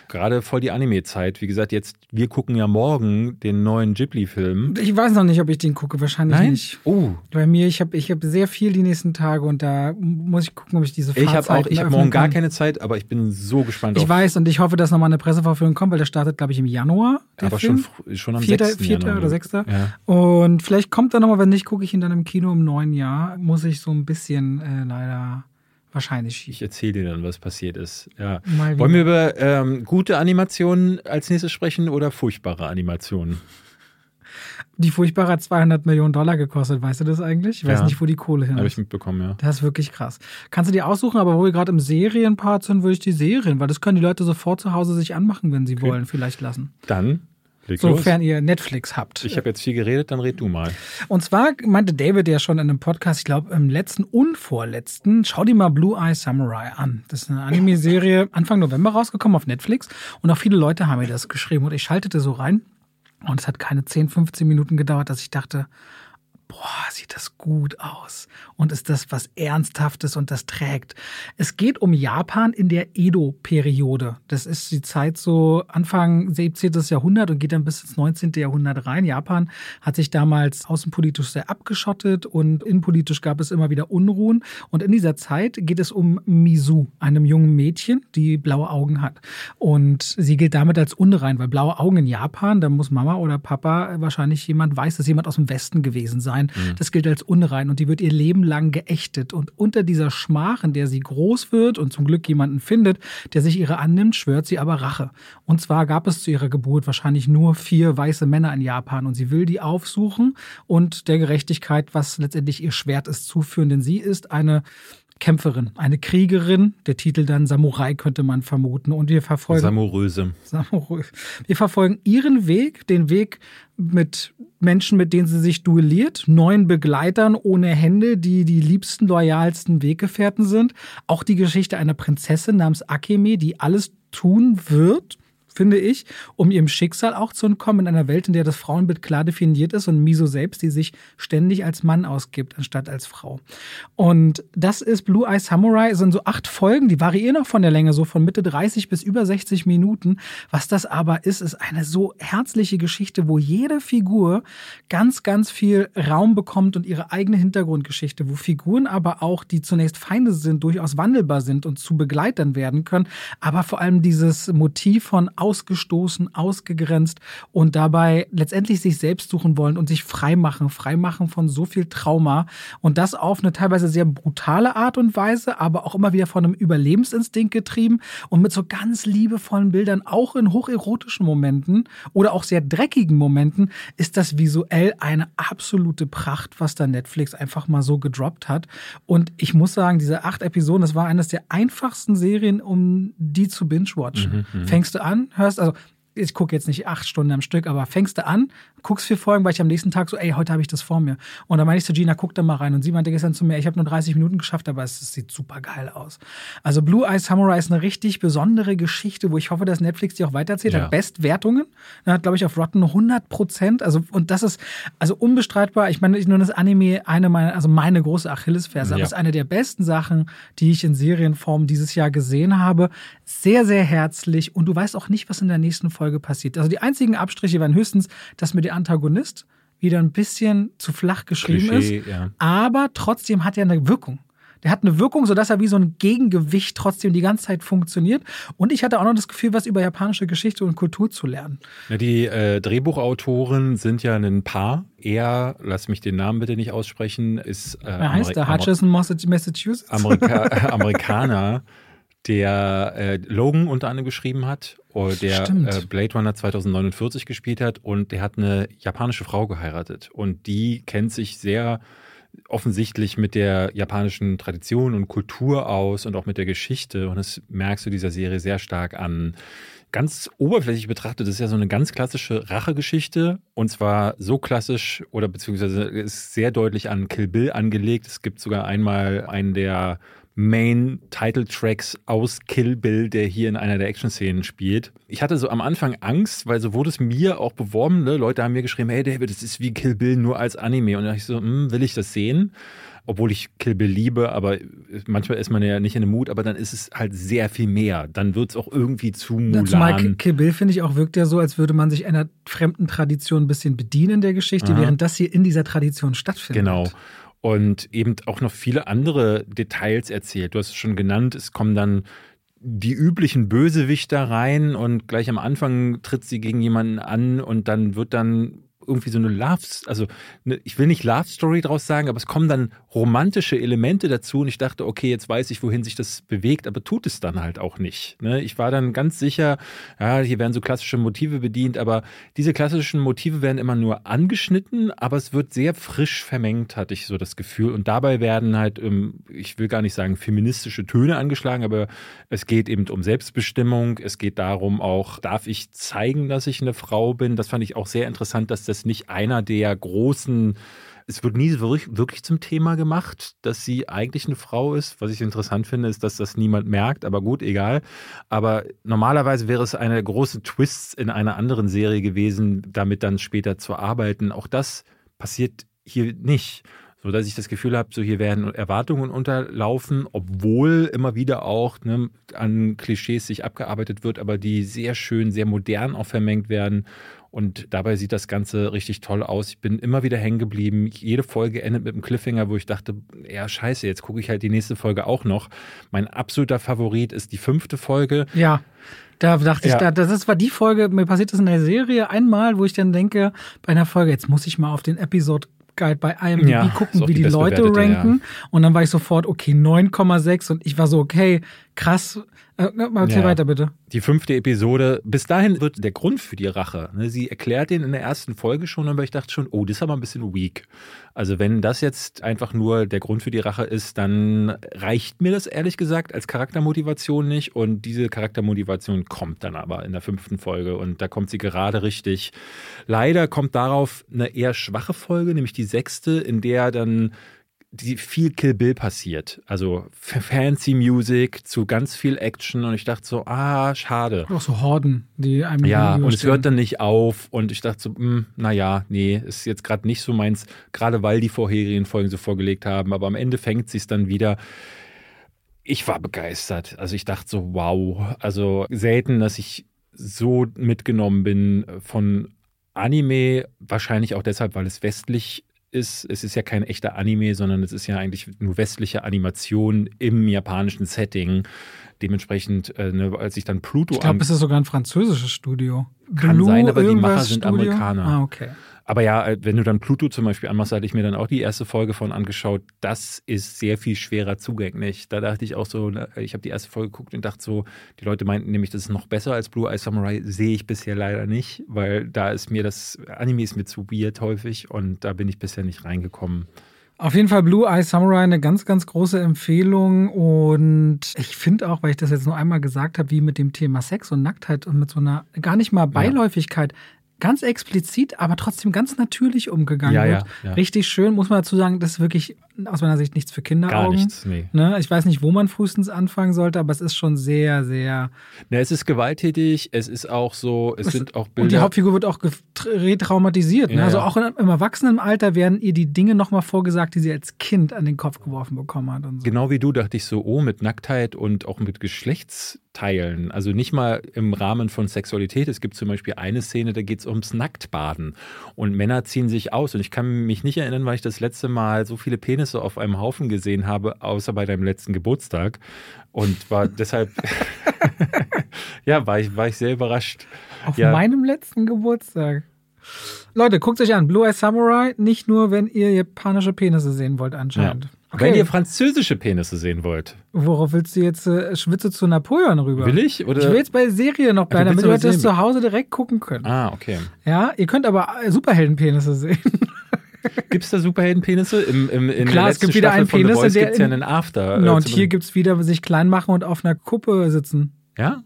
S2: Gerade voll die Anime-Zeit. Wie gesagt, jetzt, wir gucken ja morgen den neuen Ghibli-Film.
S1: Ich weiß noch nicht, ob ich den gucke, wahrscheinlich
S2: Nein?
S1: nicht.
S2: Oh.
S1: Bei mir, ich habe ich hab sehr viel die nächsten Tage und da muss ich gucken, ob ich diese
S2: Ich habe auch, ich habe morgen gar keine Zeit, aber ich bin so gespannt
S1: ich weiß und ich hoffe, dass nochmal eine Presseverführung kommt, weil der startet, glaube ich, im Januar.
S2: aber Film. schon, schon am
S1: 4. 6. Januar. oder 6. Ja. Und vielleicht kommt er nochmal, wenn nicht, gucke ich ihn dann im Kino im neuen Jahr muss ich so ein bisschen äh, leider wahrscheinlich schieben.
S2: Ich erzähle dir dann, was passiert ist. Ja. Wollen wir über ähm, gute Animationen als nächstes sprechen oder furchtbare Animationen?
S1: Die furchtbare hat 200 Millionen Dollar gekostet, weißt du das eigentlich? Ich weiß nicht, wo die Kohle hin ist.
S2: Habe ich mitbekommen, ja.
S1: Das ist wirklich krass. Kannst du dir aussuchen, aber wo wir gerade im Serienpart sind, würde ich die Serien, weil das können die Leute sofort zu Hause sich anmachen, wenn sie okay. wollen, vielleicht lassen.
S2: Dann
S1: Leg Sofern los. ihr Netflix habt.
S2: Ich habe jetzt viel geredet, dann red du mal.
S1: Und zwar meinte David ja schon in einem Podcast, ich glaube im letzten und vorletzten, schau dir mal Blue Eye Samurai an. Das ist eine Anime-Serie Anfang November rausgekommen auf Netflix und auch viele Leute haben mir das geschrieben und ich schaltete so rein und es hat keine 10, 15 Minuten gedauert, dass ich dachte, boah, sieht das gut aus und ist das was Ernsthaftes und das trägt. Es geht um Japan in der Edo-Periode. Das ist die Zeit so Anfang 17. Jahrhundert und geht dann bis ins 19. Jahrhundert rein. Japan hat sich damals außenpolitisch sehr abgeschottet und innenpolitisch gab es immer wieder Unruhen. Und in dieser Zeit geht es um Misu, einem jungen Mädchen, die blaue Augen hat. Und sie gilt damit als unrein, weil blaue Augen in Japan, da muss Mama oder Papa wahrscheinlich jemand weiß, dass jemand aus dem Westen gewesen sein sein. Mhm. Das gilt als unrein und die wird ihr Leben lang geächtet. Und unter dieser Schmach, in der sie groß wird und zum Glück jemanden findet, der sich ihre annimmt, schwört sie aber Rache. Und zwar gab es zu ihrer Geburt wahrscheinlich nur vier weiße Männer in Japan und sie will die aufsuchen und der Gerechtigkeit, was letztendlich ihr Schwert ist, zuführen, denn sie ist eine Kämpferin, eine Kriegerin. Der Titel dann Samurai könnte man vermuten. Und wir verfolgen.
S2: Samuröse.
S1: Samuröse. Wir verfolgen ihren Weg, den Weg mit Menschen, mit denen sie sich duelliert, neuen Begleitern ohne Hände, die die liebsten, loyalsten Weggefährten sind. Auch die Geschichte einer Prinzessin namens Akemi, die alles tun wird, finde ich, um ihrem Schicksal auch zu entkommen in einer Welt, in der das Frauenbild klar definiert ist und Miso selbst, die sich ständig als Mann ausgibt, anstatt als Frau. Und das ist Blue Eye Samurai, sind so acht Folgen, die variieren auch von der Länge, so von Mitte 30 bis über 60 Minuten. Was das aber ist, ist eine so herzliche Geschichte, wo jede Figur ganz, ganz viel Raum bekommt und ihre eigene Hintergrundgeschichte, wo Figuren aber auch, die zunächst Feinde sind, durchaus wandelbar sind und zu Begleitern werden können, aber vor allem dieses Motiv von ausgestoßen, ausgegrenzt und dabei letztendlich sich selbst suchen wollen und sich freimachen, freimachen von so viel Trauma und das auf eine teilweise sehr brutale Art und Weise, aber auch immer wieder von einem Überlebensinstinkt getrieben und mit so ganz liebevollen Bildern, auch in hocherotischen Momenten oder auch sehr dreckigen Momenten, ist das visuell eine absolute Pracht, was da Netflix einfach mal so gedroppt hat. Und ich muss sagen, diese acht Episoden, das war eines der einfachsten Serien, um die zu binge-watchen. Mhm, mhm. Fängst du an, hörst, also ich gucke jetzt nicht acht Stunden am Stück, aber fängst du an, guckst vier Folgen, weil ich am nächsten Tag so, ey, heute habe ich das vor mir. Und dann meine ich zu Gina, guck da mal rein. Und sie meinte gestern zu mir, ich habe nur 30 Minuten geschafft, aber es, es, sieht super geil aus. Also Blue Eye Samurai ist eine richtig besondere Geschichte, wo ich hoffe, dass Netflix die auch weiterzählt. Ja. Hat Bestwertungen. Hat, glaube ich, auf Rotten 100 Prozent. Also, und das ist also unbestreitbar. Ich meine, nur das Anime eine meiner, also meine große Achillesferse, ja. aber es ist eine der besten Sachen, die ich in Serienform dieses Jahr gesehen habe. Sehr, sehr herzlich. Und du weißt auch nicht, was in der nächsten Folge passiert. Also die einzigen Abstriche waren höchstens, dass mir der Antagonist wieder ein bisschen zu flach geschrieben Klischee, ist. Ja. Aber trotzdem hat er eine Wirkung. Der hat eine Wirkung, sodass er wie so ein Gegengewicht trotzdem die ganze Zeit funktioniert. Und ich hatte auch noch das Gefühl, was über japanische Geschichte und Kultur zu lernen.
S2: Ja, die äh, Drehbuchautoren sind ja ein Paar. Er, lass mich den Namen bitte nicht aussprechen, ist.
S1: Äh, er heißt der Hutchison, Massachusetts.
S2: Amerika Amerikaner der äh, Logan unter anderem geschrieben hat, äh, der äh, Blade Runner 2049 gespielt hat und der hat eine japanische Frau geheiratet und die kennt sich sehr offensichtlich mit der japanischen Tradition und Kultur aus und auch mit der Geschichte und das merkst du dieser Serie sehr stark an. Ganz oberflächlich betrachtet, das ist ja so eine ganz klassische Rachegeschichte und zwar so klassisch oder beziehungsweise ist sehr deutlich an Kill Bill angelegt. Es gibt sogar einmal einen der Main-Title-Tracks aus Kill Bill, der hier in einer der Action-Szenen spielt. Ich hatte so am Anfang Angst, weil so wurde es mir auch beworben. Ne? Leute haben mir geschrieben, hey David, das ist wie Kill Bill nur als Anime. Und da dachte ich so, hm, will ich das sehen? Obwohl ich Kill Bill liebe, aber manchmal ist man ja nicht in dem Mut, aber dann ist es halt sehr viel mehr. Dann wird es auch irgendwie zu Mulan. Zumal
S1: Kill Bill, finde ich, auch wirkt ja so, als würde man sich einer fremden Tradition ein bisschen bedienen der Geschichte, Aha. während das hier in dieser Tradition stattfindet.
S2: Genau und eben auch noch viele andere Details erzählt. Du hast es schon genannt, es kommen dann die üblichen Bösewichter rein und gleich am Anfang tritt sie gegen jemanden an und dann wird dann irgendwie so eine Love, also eine, ich will nicht Love Story draus sagen, aber es kommen dann romantische Elemente dazu und ich dachte, okay, jetzt weiß ich, wohin sich das bewegt, aber tut es dann halt auch nicht. Ne? Ich war dann ganz sicher, ja, hier werden so klassische Motive bedient, aber diese klassischen Motive werden immer nur angeschnitten, aber es wird sehr frisch vermengt, hatte ich so das Gefühl. Und dabei werden halt, ähm, ich will gar nicht sagen feministische Töne angeschlagen, aber es geht eben um Selbstbestimmung, es geht darum auch, darf ich zeigen, dass ich eine Frau bin? Das fand ich auch sehr interessant, dass das ist nicht einer der großen es wird nie wirklich zum Thema gemacht, dass sie eigentlich eine Frau ist. Was ich interessant finde, ist, dass das niemand merkt, aber gut, egal. Aber normalerweise wäre es eine große Twists in einer anderen Serie gewesen, damit dann später zu arbeiten. Auch das passiert hier nicht. So dass ich das Gefühl habe, so hier werden Erwartungen unterlaufen, obwohl immer wieder auch ne, an Klischees sich abgearbeitet wird, aber die sehr schön, sehr modern auch vermengt werden und dabei sieht das Ganze richtig toll aus. Ich bin immer wieder hängen geblieben. Jede Folge endet mit einem Cliffhanger, wo ich dachte, ja, scheiße, jetzt gucke ich halt die nächste Folge auch noch. Mein absoluter Favorit ist die fünfte Folge.
S1: Ja. Da dachte ja. ich, das war die Folge, mir passiert das in der Serie einmal, wo ich dann denke, bei einer Folge, jetzt muss ich mal auf den Episode Guide bei IMDb
S2: Ja,
S1: gucken, wie die,
S2: die
S1: Leute ranken. Und dann war ich sofort, okay, 9,6 und ich war so, okay, krass. Äh, mal erzähl
S2: Ja.
S1: weiter bitte.
S2: Die fünfte Episode, bis dahin wird der Grund für die Rache. Ne, sie erklärt den in der ersten Folge schon, aber ich dachte schon, oh, das ist aber ein bisschen weak. Also wenn das jetzt einfach nur der Grund für die Rache ist, dann reicht mir das ehrlich gesagt als Charaktermotivation nicht. Und diese Charaktermotivation kommt dann aber in der fünften Folge und da kommt sie gerade richtig. Leider kommt darauf eine eher schwache Folge, nämlich die sechste, in der dann die viel Kill Bill passiert. Also fancy Music zu ganz viel Action und ich dachte so, ah, schade.
S1: Auch so Horden, die einem
S2: Ja, und es hört dann nicht auf und ich dachte so, hm, naja, nee, ist jetzt gerade nicht so meins, gerade weil die vorherigen Folgen so vorgelegt haben, aber am Ende fängt sie es dann wieder. Ich war begeistert. Also ich dachte so, wow, also selten, dass ich so mitgenommen bin von Anime, wahrscheinlich auch deshalb, weil es westlich ist. Es ist ja kein echter Anime, sondern es ist ja eigentlich nur westliche Animation im japanischen Setting. Dementsprechend, äh, ne, als ich dann Pluto
S1: Ich glaube, es ist sogar ein französisches Studio.
S2: Kann sein, aber die Macher sind
S1: Studio?
S2: Amerikaner.
S1: Ah, okay.
S2: Aber ja, äh, wenn du dann Pluto zum Beispiel anmachst, hatte ich mir dann auch die erste Folge von angeschaut. Das ist sehr viel schwerer zugänglich. Da dachte ich auch so, na, ich habe die erste Folge geguckt und dachte so, die Leute meinten nämlich, das ist noch besser als Blue Eye Samurai. Sehe ich bisher leider nicht, weil da ist mir das Anime ist mir zu weird häufig und da bin ich bisher nicht reingekommen.
S1: Auf jeden Fall Blue Eye Samurai eine ganz, ganz große Empfehlung. Und ich finde auch, weil ich das jetzt nur einmal gesagt habe, wie mit dem Thema Sex und Nacktheit und mit so einer gar nicht mal Beiläufigkeit, ganz explizit, aber trotzdem ganz natürlich umgegangen
S2: Ja, ja,
S1: wird.
S2: ja.
S1: Richtig schön, muss man dazu sagen, das ist wirklich aus meiner Sicht nichts für Kinderaugen.
S2: Gar nichts, nee.
S1: Ne? Ich weiß nicht, wo man frühestens anfangen sollte, aber es ist schon sehr, sehr.
S2: Na, es ist gewalttätig, es ist auch so, es sind auch Bilder.
S1: Und die Hauptfigur wird auch retraumatisiert. Ne?
S2: Ja,
S1: Also
S2: ja.
S1: auch in, im Erwachsenenalter werden ihr die Dinge nochmal vorgesagt, die sie als Kind an den Kopf geworfen bekommen hat. Und so.
S2: Genau wie du dachte ich so, oh, mit Nacktheit und auch mit Geschlechtsteilen. Also nicht mal im Rahmen von Sexualität. Es gibt zum Beispiel eine Szene, da geht es ums Nacktbaden. Und Männer ziehen sich aus. Und ich kann mich nicht erinnern, weil ich das letzte Mal so viele Penisse auf einem Haufen gesehen habe, außer bei deinem letzten Geburtstag. Und war deshalb, ja, war ich, war ich sehr überrascht.
S1: Auf
S2: ja.
S1: meinem letzten Geburtstag. Leute, guckt euch an. Blue Eye Samurai, nicht nur, wenn ihr japanische Penisse sehen wollt,
S2: Ja.
S1: anscheinend.
S2: Wenn ihr französische Penisse sehen wollt,
S1: Worauf willst du jetzt äh, Schwitze zu Napoleon rüber?
S2: will ich? Oder?
S1: Ich will jetzt bei Serie noch bleiben,
S2: willst
S1: damit
S2: was
S1: das zu Hause direkt gucken können.
S2: ah, okay.
S1: Ja, ihr könnt aber äh, Superheldenpenisse sehen.
S2: Gibt es da Superheldenpenisse? Im, im, in
S1: Klar, es gibt wieder
S2: Staffel
S1: einen Penis, der
S2: gibt's ja
S1: in-
S2: einen After.
S1: No,
S2: äh,
S1: und hier gibt's wieder sich klein machen und auf einer Kuppe sitzen.
S2: Ja?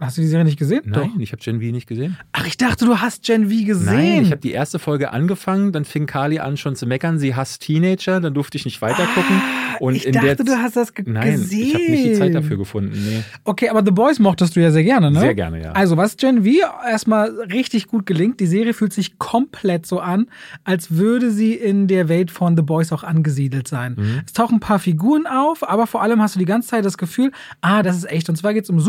S1: Hast du die Serie nicht gesehen?
S2: Nein, ich habe Gen V nicht gesehen.
S1: Ach, ich dachte, du hast Gen V gesehen.
S2: Nein, ich habe die erste Folge angefangen, dann fing Kali an schon zu meckern, sie hasst Teenager, dann durfte ich nicht weiter gucken. Und
S1: Ah, ich dachte, du hast das ge
S2: Nein,
S1: gesehen.
S2: ich habe nicht die Zeit dafür gefunden. Nee.
S1: Okay, aber The Boys mochtest du ja sehr gerne, ne?
S2: Sehr gerne, ja.
S1: Also, was Gen V erstmal richtig gut gelingt, die Serie fühlt sich komplett so an, als würde sie in der Welt von The Boys auch angesiedelt sein.
S2: Mhm.
S1: Es tauchen ein paar Figuren auf, aber vor allem hast du die ganze Zeit das Gefühl, ah, das ist echt. Und zwar geht es um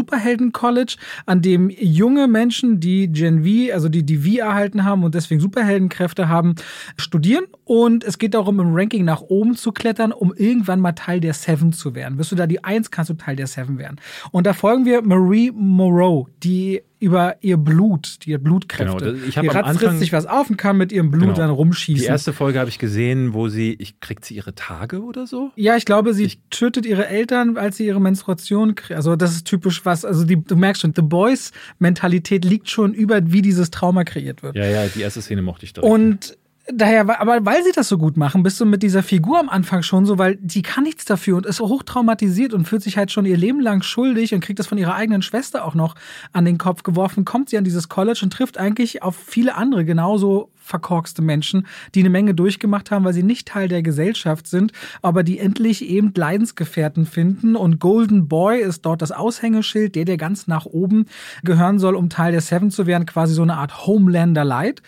S1: Superhelden-College, an dem junge Menschen, die Gen V, also die die V erhalten haben und deswegen Superheldenkräfte haben, studieren. Und es geht darum, im Ranking nach oben zu klettern, um irgendwann mal Teil der Seven zu werden. Bist du da die Eins, kannst du Teil der Seven werden. Und da folgen wir Marie Moreau, die über ihr Blut, die hat Blutkräfte.
S2: Genau, ich
S1: die ratzt
S2: Anfang-
S1: sich was auf und kann mit ihrem Blut
S2: Genau.
S1: dann rumschießen.
S2: Die erste Folge habe ich gesehen, wo sie, ich kriegt sie ihre Tage oder so?
S1: Ja, ich glaube, sie tötet ihre Eltern, als sie ihre Menstruation kriegt. Also das ist typisch was, also die, du merkst schon, The Boys Mentalität liegt schon über, wie dieses Trauma kreiert wird.
S2: Ja, ja, die erste Szene mochte ich direkt.
S1: Und daher, aber weil sie das so gut machen, bist du mit dieser Figur am Anfang schon so, weil die kann nichts dafür und ist hochtraumatisiert und fühlt sich halt schon ihr Leben lang schuldig und kriegt das von ihrer eigenen Schwester auch noch an den Kopf geworfen, kommt sie an dieses College und trifft eigentlich auf viele andere genauso verkorkste Menschen, die eine Menge durchgemacht haben, weil sie nicht Teil der Gesellschaft sind, aber die endlich eben Leidensgefährten finden. Und Golden Boy ist dort das Aushängeschild, der, der ganz nach oben gehören soll, um Teil der Seven zu werden, quasi so eine Art Homelander Light.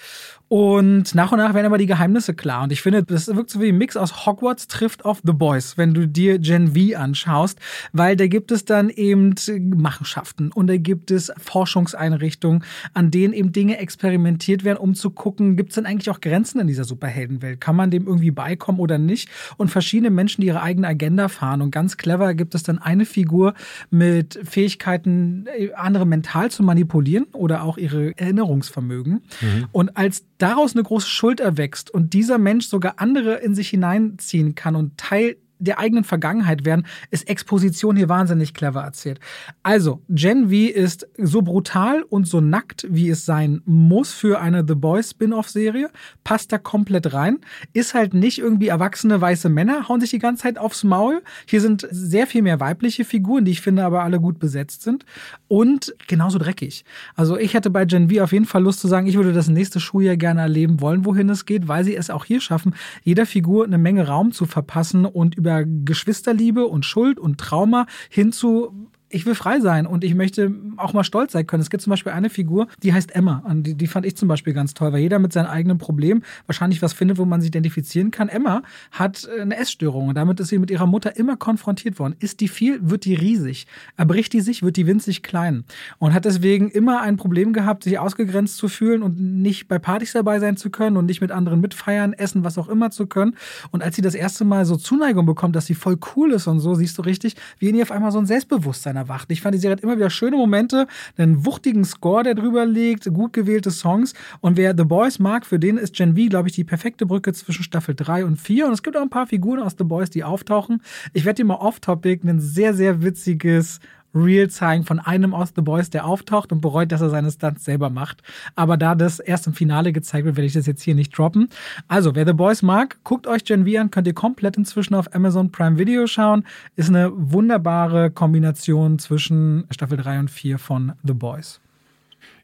S1: Und nach und nach werden aber die Geheimnisse klar. Und ich finde, das wirkt so wie ein Mix aus Hogwarts trifft auf The Boys, wenn du dir Gen V anschaust, weil da gibt es dann eben Machenschaften und da gibt es Forschungseinrichtungen, an denen eben Dinge experimentiert werden, um zu gucken, gibt es denn eigentlich auch Grenzen in dieser Superheldenwelt? Kann man dem irgendwie beikommen oder nicht? Und verschiedene Menschen, die ihre eigene Agenda fahren. Und ganz clever gibt es dann eine Figur mit Fähigkeiten, äh, andere mental zu manipulieren oder auch ihre Erinnerungsvermögen. Mhm. Und als daraus eine große Schuld erwächst und dieser Mensch sogar andere in sich hineinziehen kann und Teil der eigenen Vergangenheit werden, ist Exposition hier wahnsinnig clever erzählt. Also, Gen V ist so brutal und so nackt, wie es sein muss für eine The Boys Spin-off-Serie, passt da komplett rein, ist halt nicht irgendwie erwachsene weiße Männer, hauen sich die ganze Zeit aufs Maul. Hier sind sehr viel mehr weibliche Figuren, die ich finde aber alle gut besetzt sind und genauso dreckig. Also, ich hätte bei Gen V auf jeden Fall Lust zu sagen, ich würde das nächste Schuljahr gerne erleben wollen, wohin es geht, weil sie es auch hier schaffen, jeder Figur eine Menge Raum zu verpassen und über Geschwisterliebe und Schuld und Trauma hin zu ich will frei sein und ich möchte auch mal stolz sein können. Es gibt zum Beispiel eine Figur, die heißt Emma. Die, die fand ich zum Beispiel ganz toll, weil jeder mit seinem eigenen Problem wahrscheinlich was findet, wo man sich identifizieren kann. Emma hat äh, eine Essstörung und damit ist sie mit ihrer Mutter immer konfrontiert worden. Ist die viel, wird die riesig. Erbricht die sich, wird die winzig klein. Und hat deswegen immer ein Problem gehabt, sich ausgegrenzt zu fühlen und nicht bei Partys dabei sein zu können und nicht mit anderen mitfeiern, essen, was auch immer zu können. Und als sie das erste Mal so Zuneigung bekommt, dass sie voll cool ist und so, siehst du richtig, wie in ihr auf einmal so ein Selbstbewusstsein Bewusstsein erwacht. Ich fand, die Serie hat immer wieder schöne Momente, einen wuchtigen Score, der drüber liegt, gut gewählte Songs. Und wer The Boys mag, für den ist Gen V, glaube ich, die perfekte Brücke zwischen Staffel 3 und 4. Und es gibt auch ein paar Figuren aus The Boys, die auftauchen. Ich werde dir mal off-topic ein sehr, sehr witziges Reel zeigen von einem aus The Boys, der auftaucht und bereut, dass er seine Stunts selber macht. Aber da das erst im Finale gezeigt wird, werde ich das jetzt hier nicht droppen. Also, wer The Boys mag, guckt euch Gen V an, könnt ihr komplett inzwischen auf Amazon Prime Video schauen. Ist eine wunderbare Kombination zwischen Staffel 3 und 4 von The Boys.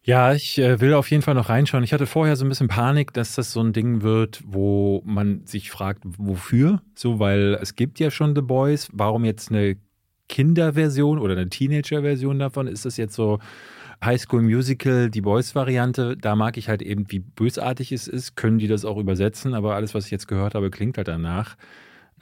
S2: Ja, ich äh, will auf jeden Fall noch reinschauen. Ich hatte vorher so ein bisschen Panik, dass das so ein Ding wird, wo man sich fragt, wofür? So, weil es gibt ja schon The Boys. Warum jetzt eine Kinderversion oder eine Teenager-Version davon ist das jetzt so High School Musical, die Boys-Variante. Da mag ich halt eben, wie bösartig es ist. Können die das auch übersetzen? Aber alles, was ich jetzt gehört habe, klingt halt danach.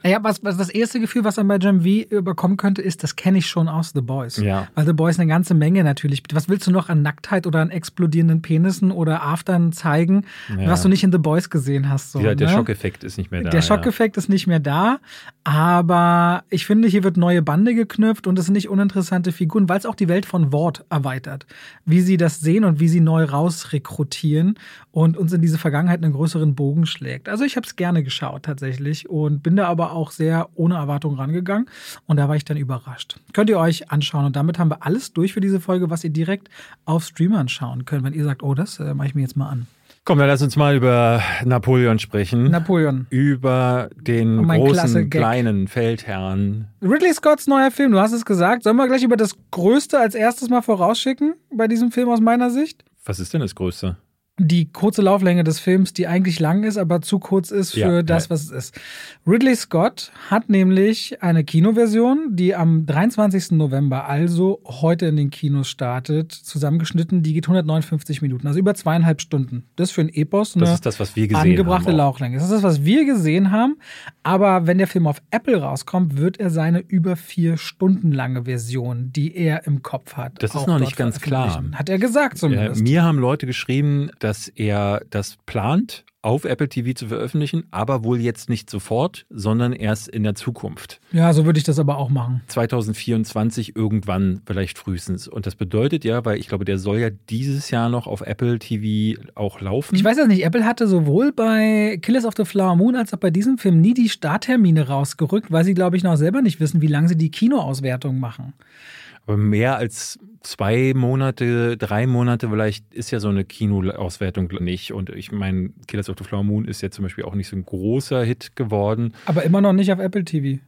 S1: Naja, was, was das erste Gefühl, was man bei Jam V überkommen könnte, ist, das kenne ich schon aus The Boys.
S2: Ja.
S1: Weil The Boys eine ganze Menge natürlich. Was willst du noch an Nacktheit oder an explodierenden Penissen oder Aftern zeigen, ja. was du nicht in The Boys gesehen hast? So,
S2: ja, der ne? Schockeffekt ist nicht mehr da.
S1: Der Schockeffekt ja. ist nicht mehr da. Aber ich finde, hier wird neue Bande geknüpft und es sind nicht uninteressante Figuren, weil es auch die Welt von Wort erweitert. Wie sie das sehen und wie sie neu rausrekrutieren und uns in diese Vergangenheit einen größeren Bogen schlägt. Also ich habe es gerne geschaut tatsächlich und bin da aber auch sehr ohne Erwartung rangegangen und da war ich dann überrascht. Könnt ihr euch anschauen und damit haben wir alles durch für diese Folge, was ihr direkt auf Streamern schauen könnt, wenn ihr sagt, oh, das äh, mache ich mir jetzt mal an.
S2: Komm, dann lass uns mal über Napoleon sprechen.
S1: Napoleon.
S2: Über den großen, kleinen Feldherrn.
S1: Ridley Scotts neuer Film, du hast es gesagt. Sollen wir gleich über das Größte als erstes mal vorausschicken bei diesem Film aus meiner Sicht?
S2: Was ist denn das Größte?
S1: Die kurze Lauflänge des Films, die eigentlich lang ist, aber zu kurz ist für ja, das, was es ist. Ridley Scott hat nämlich eine Kinoversion, die am 23. November, also heute in den Kinos startet, zusammengeschnitten. Die geht 159 Minuten, also über zweieinhalb Stunden. Das ist für ein Epos
S2: eine das ist das, was wir gesehen
S1: angebrachte haben Lauflänge. Das ist das, was wir gesehen haben. Aber wenn der Film auf Apple rauskommt, wird er seine über vier Stunden lange Version, die er im Kopf hat.
S2: Das ist noch nicht ganz klar.
S1: Hat er gesagt zumindest.
S2: Ja, mir haben Leute geschrieben, dass er das plant, auf Apple TV zu veröffentlichen, aber wohl jetzt nicht sofort, sondern erst in der Zukunft.
S1: Ja, so würde ich das aber auch machen.
S2: 2024 irgendwann vielleicht frühestens. Und das bedeutet ja, weil ich glaube, der soll ja dieses Jahr noch auf Apple TV auch laufen.
S1: Ich weiß das nicht. Apple hatte sowohl bei Killers of the Flower Moon als auch bei diesem Film nie die Starttermine rausgerückt, weil sie, glaube ich, noch selber nicht wissen, wie lange sie die Kinoauswertung machen.
S2: Aber mehr als zwei Monate, drei Monate vielleicht ist ja so eine Kinoauswertung nicht. Und ich meine, Killers of the Flower Moon ist ja zum Beispiel auch nicht so ein großer Hit geworden.
S1: Aber immer noch nicht auf Apple TV.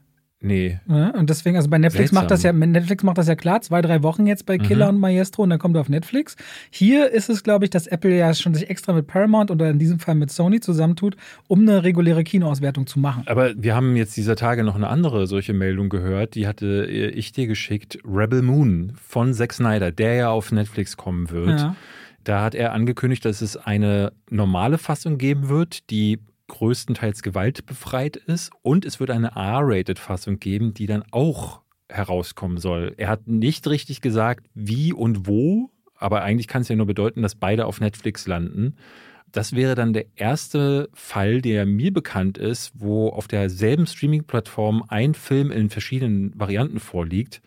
S2: Nee.
S1: Ja, und deswegen, also bei Netflix Seltsam. macht das ja, Netflix macht das ja klar, zwei, drei Wochen jetzt bei Killer mhm. und Maestro und dann kommt er auf Netflix. Hier ist es, glaube ich, dass Apple ja schon sich extra mit Paramount oder in diesem Fall mit Sony zusammentut, um eine reguläre Kinoauswertung zu machen.
S2: Aber wir haben jetzt dieser Tage noch eine andere solche Meldung gehört, die hatte ich dir geschickt. Rebel Moon von Zack Snyder, der ja auf Netflix kommen wird. Ja. Da hat er angekündigt, dass es eine normale Fassung geben wird, die größtenteils gewaltbefreit ist und es wird eine R-Rated-Fassung geben, die dann auch herauskommen soll. Er hat nicht richtig gesagt, wie und wo, aber eigentlich kann es ja nur bedeuten, dass beide auf Netflix landen. das wäre dann der erste Fall, der mir bekannt ist, wo auf derselben Streaming-Plattform ein Film in verschiedenen Varianten vorliegt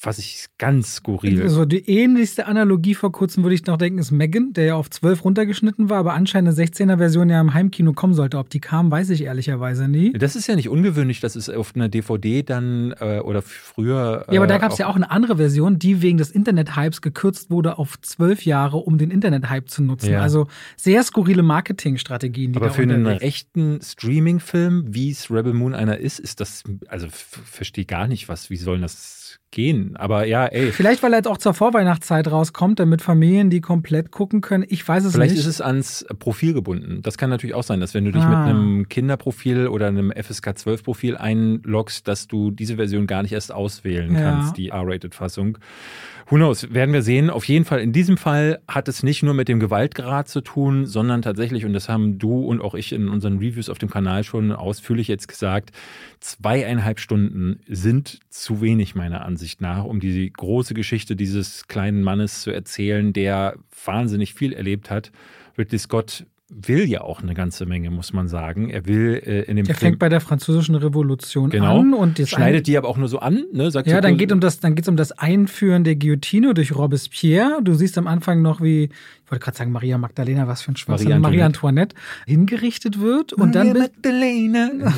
S2: was ich ganz skurril.
S1: Also die ähnlichste Analogie vor kurzem würde ich noch denken, ist Megan, der ja auf 12 runtergeschnitten war, aber anscheinend eine 16er-Version ja im Heimkino kommen sollte. Ob die kam, weiß ich ehrlicherweise nie.
S2: Das ist ja nicht ungewöhnlich, dass es auf einer DVD dann äh, oder früher.
S1: Äh, ja, aber da gab es ja auch eine andere Version, die wegen des Internet-Hypes gekürzt wurde auf 12 Jahre, um den Internet-Hype zu nutzen. Ja. Also sehr skurrile Marketingstrategien,
S2: die aber da für einen echten Streaming-Film, wie es Rebel Moon einer ist, ist das, also verstehe gar nicht, was, wie sollen das gehen. Aber ja, ey.
S1: Vielleicht, weil er jetzt auch zur Vorweihnachtszeit rauskommt, damit Familien die komplett gucken können. Ich weiß es
S2: Vielleicht
S1: nicht.
S2: Vielleicht ist es ans Profil gebunden. Das kann natürlich auch sein, dass wenn du dich ah. mit einem Kinderprofil oder einem FSK 12 Profil einloggst, dass du diese Version gar nicht erst auswählen ja. kannst, die R-Rated-Fassung. Who knows, werden wir sehen. Auf jeden Fall, in diesem Fall hat es nicht nur mit dem Gewaltgrad zu tun, sondern tatsächlich, und das haben du und auch ich in unseren Reviews auf dem Kanal schon ausführlich jetzt gesagt, zweieinhalb Stunden sind zu wenig meiner Ansicht nach, um die große Geschichte dieses kleinen Mannes zu erzählen, der wahnsinnig viel erlebt hat. Ridley Scott will ja auch eine ganze Menge, muss man sagen. Er will äh, in dem
S1: Er fängt bei der französischen Revolution
S2: genau,
S1: an
S2: und schneidet die aber auch nur so an. Ne?
S1: Sagt ja,
S2: so,
S1: dann geht um das, dann geht es um das Einführen der Guillotine durch Robespierre. Du siehst am Anfang noch, wie ich wollte gerade sagen Maria Magdalena, was für ein Schwachsinn, Maria, Maria Antoinette hingerichtet wird und Maria dann Magdalena.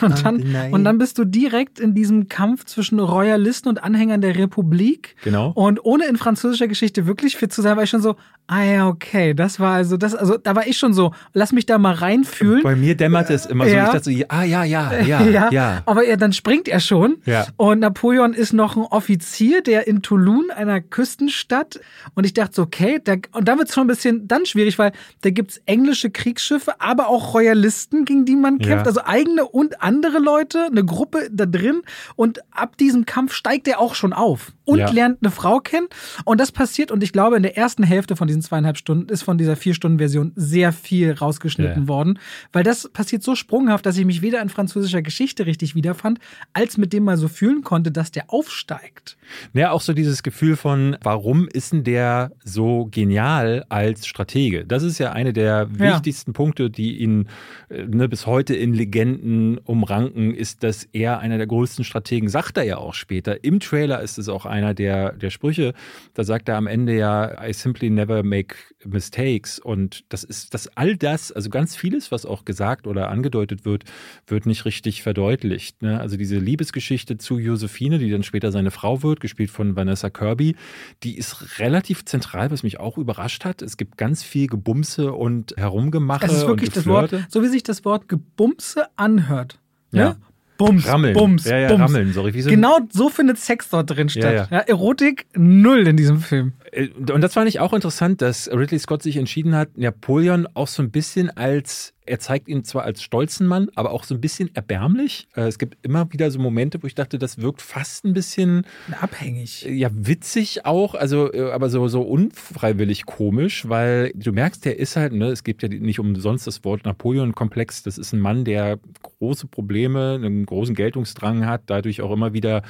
S1: und, dann, und dann bist du direkt in diesem Kampf zwischen Royalisten und Anhängern der Republik.
S2: Genau.
S1: Und ohne in französischer Geschichte wirklich fit zu sein, war ich schon so, ah ja, okay, das war also das, also da war ich schon so, lass mich da mal reinfühlen.
S2: Bei mir dämmerte es immer so, ja. ich dachte so, ah ja, ja, ja, ja, ja.
S1: Aber er, dann springt er schon.
S2: Ja.
S1: Und Napoleon ist noch ein Offizier, der in Toulon, einer Küstenstadt. Und ich dachte so, okay, da und da wird es schon ein bisschen dann schwierig, weil da gibt es englische Kriegsschiffe, aber auch Royalisten, gegen die man kämpft. Ja. Also eigene und andere Leute, eine Gruppe da drin. Und ab diesem Kampf steigt er auch schon auf und ja. lernt eine Frau kennen. Und das passiert, und ich glaube, in der ersten Hälfte von diesen zweieinhalb Stunden ist von dieser Vier-Stunden-Version sehr viel rausgeschnitten ja. worden, weil das passiert so sprunghaft, dass ich mich weder in französischer Geschichte richtig wiederfand, als mit dem mal so fühlen konnte, dass der aufsteigt.
S2: Ja, auch so dieses Gefühl von, warum ist denn der so genial als Stratege? Das ist ja eine der ja. wichtigsten Punkte, die ihn äh, ne, bis heute in Legenden umranken, ist, dass er einer der größten Strategen, sagt er ja auch später. Im Trailer ist es auch einer der, der Sprüche. Da sagt er am Ende ja, I simply never make mistakes. Und das ist, das all das, also ganz vieles, was auch gesagt oder angedeutet wird, wird nicht richtig verdeutlicht. Ne? Also diese Liebesgeschichte zu Josephine, die dann später seine Frau wird, gespielt von Vanessa Kirby, die ist relativ zentral, was mich auch überrascht hat. Es gibt ganz viel Gebumse und Herumgemache. Es
S1: ist wirklich das Wort, so wie sich das Wort Gebumse anhört.
S2: Ne? Ja.
S1: Bums,
S2: rammeln.
S1: Bums,
S2: ja, ja,
S1: Bums.
S2: Rammeln, sorry.
S1: Wie so genau so findet Sex dort drin statt. Ja. Erotik null in diesem Film.
S2: Äh, und das fand ich auch interessant, dass Ridley Scott sich entschieden hat, Napoleon auch so ein bisschen als er zeigt ihn zwar als stolzen Mann, aber auch so ein bisschen erbärmlich. Äh, es gibt immer wieder so Momente, wo ich dachte, das wirkt fast ein bisschen
S1: abhängig.
S2: Äh, ja, witzig auch, also aber so, so unfreiwillig komisch, weil du merkst, der ist halt, ne, es gibt ja nicht umsonst das Wort Napoleon-Komplex. Das ist ein Mann, der große Probleme, einen großen Geltungsdrang hat, dadurch auch immer wieder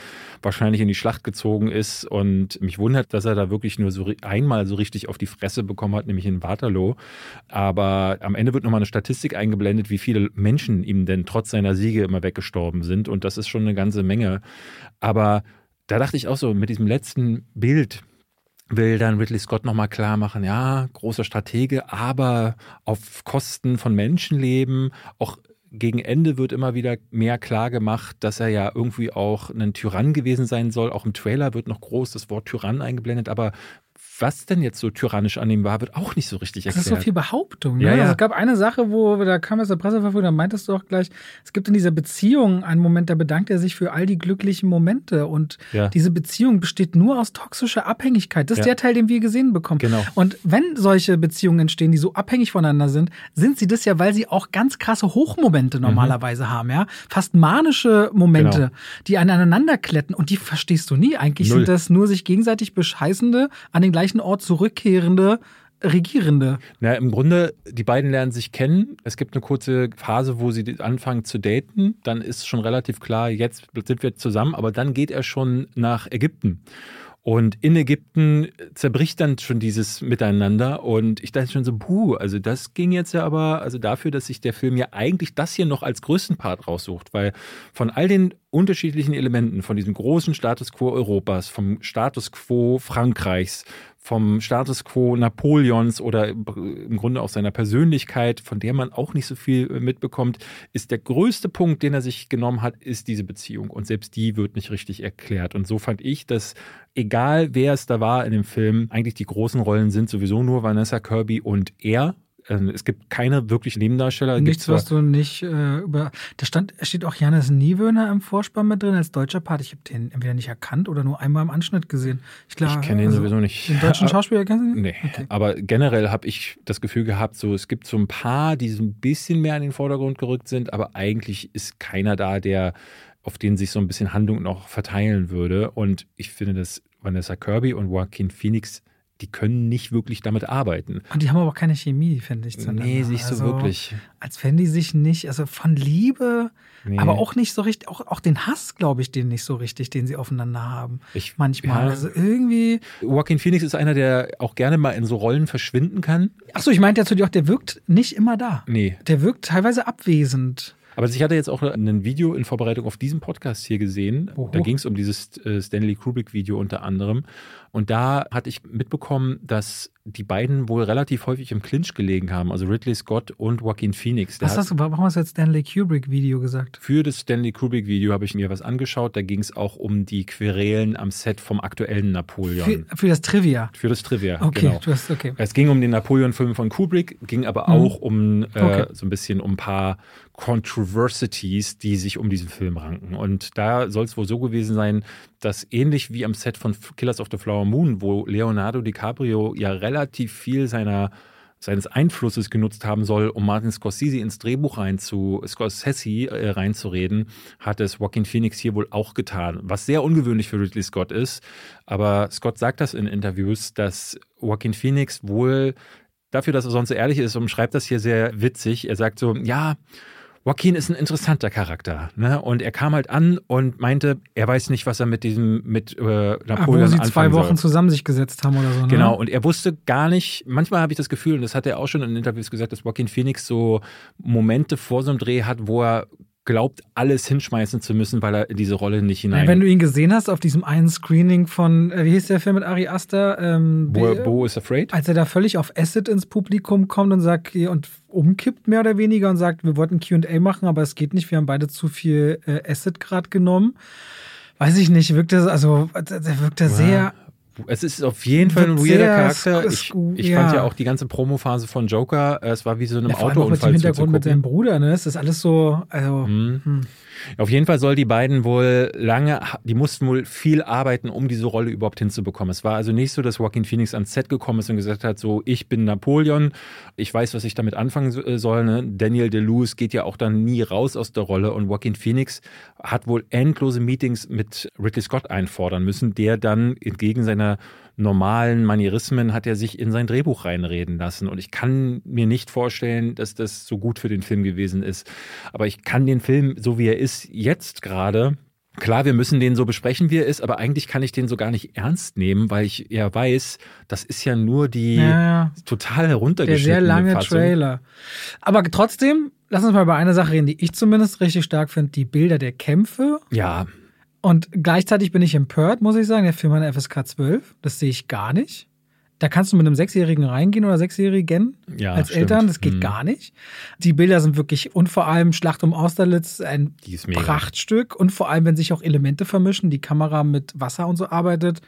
S2: wahrscheinlich in die Schlacht gezogen ist. Und mich wundert, dass er da wirklich nur so einmal so richtig auf die Fresse bekommen hat, nämlich in Waterloo. Aber am Ende wird nochmal eine Statistik eingeblendet, wie viele Menschen ihm denn trotz seiner Siege immer weggestorben sind. Und das ist schon eine ganze Menge. Aber da dachte ich auch so, mit diesem letzten Bild, will dann Ridley Scott nochmal klar machen, ja, großer Stratege, aber auf Kosten von Menschenleben. Auch gegen Ende wird immer wieder mehr klar gemacht, dass er ja irgendwie auch ein Tyrann gewesen sein soll. Auch im Trailer wird noch groß das Wort Tyrann eingeblendet, aber was denn jetzt so tyrannisch an ihm war, wird auch nicht so richtig erklärt.
S1: Das ist so viel Behauptung. Ne?
S2: Ja, ja.
S1: Also es gab eine Sache, wo da kam es der Presseverfügung, da meintest du auch gleich, es gibt in dieser Beziehung einen Moment, da bedankt er sich für all die glücklichen Momente. Und ja. diese Beziehung besteht nur aus toxischer Abhängigkeit. Das ist der Teil, den wir gesehen bekommen.
S2: Genau.
S1: Und wenn solche Beziehungen entstehen, die so abhängig voneinander sind, sind sie das ja, weil sie auch ganz krasse Hochmomente normalerweise mhm. haben, ja. Fast manische Momente, genau. die aneinander kletten und die verstehst du nie. Eigentlich Null. sind das nur sich gegenseitig bescheißende an den gleichen gleichen Ort zurückkehrende Regierende.
S2: Na, im Grunde, die beiden lernen sich kennen. Es gibt eine kurze Phase, wo sie anfangen zu daten. Dann ist schon relativ klar, jetzt sind wir zusammen, aber dann geht er schon nach Ägypten Und in Ägypten zerbricht dann schon dieses Miteinander und ich dachte schon so, puh, also das ging jetzt ja aber, also dafür, dass sich der Film ja eigentlich das hier noch als größten Part raussucht, weil von all den unterschiedlichen Elementen, von diesem großen Status quo Europas, vom Status quo Frankreichs, vom Status quo Napoleons oder im Grunde auch seiner Persönlichkeit, von der man auch nicht so viel äh, mitbekommt, ist der größte Punkt, den er sich genommen hat, ist diese Beziehung. Und selbst die wird nicht richtig erklärt. Und so fand ich, dass egal wer es da war in dem Film, eigentlich die großen Rollen sind sowieso nur Vanessa Kirby und er. Ähm, es gibt keine wirklichen Nebendarsteller.
S1: Nichts, was du nicht äh, über. Da stand, steht auch Janis Niewöhner im Vorspann mit drin als deutscher Part. Ich habe den entweder nicht erkannt oder nur einmal im Anschnitt gesehen.
S2: Ich, ich kenne ihn also, sowieso nicht.
S1: Den deutschen Schauspieler kennst du?
S2: Nee. Okay. Aber generell habe ich das Gefühl gehabt, so es gibt so ein paar, die so ein bisschen mehr in den Vordergrund gerückt sind, aber eigentlich ist keiner da, der auf den sich so ein bisschen Handlung noch verteilen würde. Und ich finde, dass Vanessa Kirby und Joaquin Phoenix die können nicht wirklich damit arbeiten.
S1: Und die haben aber auch keine Chemie, finde ich.
S2: Nee, nicht so also, wirklich.
S1: Als wenn die sich nicht, also von Liebe, nee. aber auch nicht so richtig, auch, auch den Hass, glaube ich, den nicht so richtig, den sie aufeinander haben. Ich, manchmal. Ja, also irgendwie.
S2: Joaquin Phoenix ist einer, der auch gerne mal in so Rollen verschwinden kann.
S1: Achso, ich meinte ja zu dir auch, der wirkt nicht immer da.
S2: Nee.
S1: Der wirkt teilweise abwesend.
S2: Aber ich hatte jetzt auch ein Video in Vorbereitung auf diesen Podcast hier gesehen. Oho. Da ging es um dieses äh, Stanley Kubrick-Video unter anderem. Und da hatte ich mitbekommen, dass die beiden wohl relativ häufig im Clinch gelegen haben, also Ridley Scott und Joaquin Phoenix.
S1: was hast du, warum hast du jetzt Stanley Kubrick-Video gesagt?
S2: Für das Stanley Kubrick-Video habe ich mir was angeschaut. Da ging es auch um die Querelen am Set vom aktuellen Napoleon.
S1: Für, für das Trivia?
S2: Für das Trivia,
S1: okay,
S2: genau.
S1: Du hast, okay.
S2: Es ging um den Napoleon-Film von Kubrick, ging aber mhm. auch um äh, okay. so ein bisschen um ein paar Controversities, die sich um diesen Film ranken. Und da soll es wohl so gewesen sein, dass ähnlich wie am Set von Killers of the Flower Moon, wo Leonardo DiCaprio ja relativ viel seiner seines Einflusses genutzt haben soll, um Martin Scorsese ins Drehbuch rein zu, Scorsese äh, reinzureden, hat es Joaquin Phoenix hier wohl auch getan, was sehr ungewöhnlich für Ridley Scott ist. Aber Scott sagt das in Interviews, dass Joaquin Phoenix wohl dafür, dass er sonst so ehrlich ist, umschreibt das hier sehr witzig. Er sagt so, ja, Joaquin ist ein interessanter Charakter. Ne? Und er kam halt an und meinte, er weiß nicht, was er mit diesem, mit äh, Napoleon Ach, wo sie
S1: zwei Wochen
S2: soll.
S1: zusammen sich gesetzt haben oder so. Ne?
S2: Genau, und er wusste gar nicht, manchmal habe ich das Gefühl, und das hat er auch schon in Interviews gesagt, dass Joaquin Phoenix so Momente vor so einem Dreh hat, wo er glaubt, alles hinschmeißen zu müssen, weil er in diese Rolle nicht hinein.
S1: Ja, wenn du ihn gesehen hast auf diesem einen Screening von, äh, wie hieß der Film mit Ari Aster? Ähm,
S2: Bo, Bo is Afraid?
S1: Als er da völlig auf Acid ins Publikum kommt und sagt, und umkippt mehr oder weniger und sagt, wir wollten QA machen, aber es geht nicht, wir haben beide zu viel äh, Acid gerade genommen. Weiß ich nicht, wirkt er, also, der wirkt er sehr
S2: es ist auf jeden Fall ein weirder Charakter. Ich, ich ja. fand ja auch die ganze Promophase von Joker, äh, es war wie so ein ja, Autounfall. Mit dem
S1: Hintergrund mit seinem Bruder, ne? Es ist alles so, also. Hm. Hm.
S2: Auf jeden Fall soll die beiden wohl lange, die mussten wohl viel arbeiten, um diese Rolle überhaupt hinzubekommen. Es war also nicht so, dass Joaquin Phoenix ans Set gekommen ist und gesagt hat, so, ich bin Napoleon, ich weiß, was ich damit anfangen äh, soll. Ne? Daniel DeLuise geht ja auch dann nie raus aus der Rolle und Joaquin Phoenix hat wohl endlose Meetings mit Ridley Scott einfordern müssen, der dann entgegen seiner normalen Manierismen hat er sich in sein Drehbuch reinreden lassen. Und ich kann mir nicht vorstellen, dass das so gut für den Film gewesen ist. Aber ich kann den Film, so wie er ist, jetzt gerade Klar, wir müssen den so besprechen, wie er ist, aber eigentlich kann ich den so gar nicht ernst nehmen, weil ich ja weiß, das ist ja nur die ja, ja. total heruntergeschnittene
S1: Der sehr lange
S2: Fassung.
S1: Trailer. Aber trotzdem, lass uns mal über eine Sache reden, die ich zumindest richtig stark finde, die Bilder der Kämpfe.
S2: Ja.
S1: Und gleichzeitig bin ich empört, muss ich sagen. Der Film hat eine FSK 12. Das sehe ich gar nicht. Da kannst du mit einem Sechsjährigen reingehen oder Sechsjährigen
S2: ja,
S1: als
S2: stimmt.
S1: Eltern. Das geht mhm. gar nicht. Die Bilder sind wirklich, und vor allem Schlacht um Austerlitz, ein Prachtstück. Und vor allem, wenn sich auch Elemente vermischen, die Kamera mit Wasser und so arbeitet.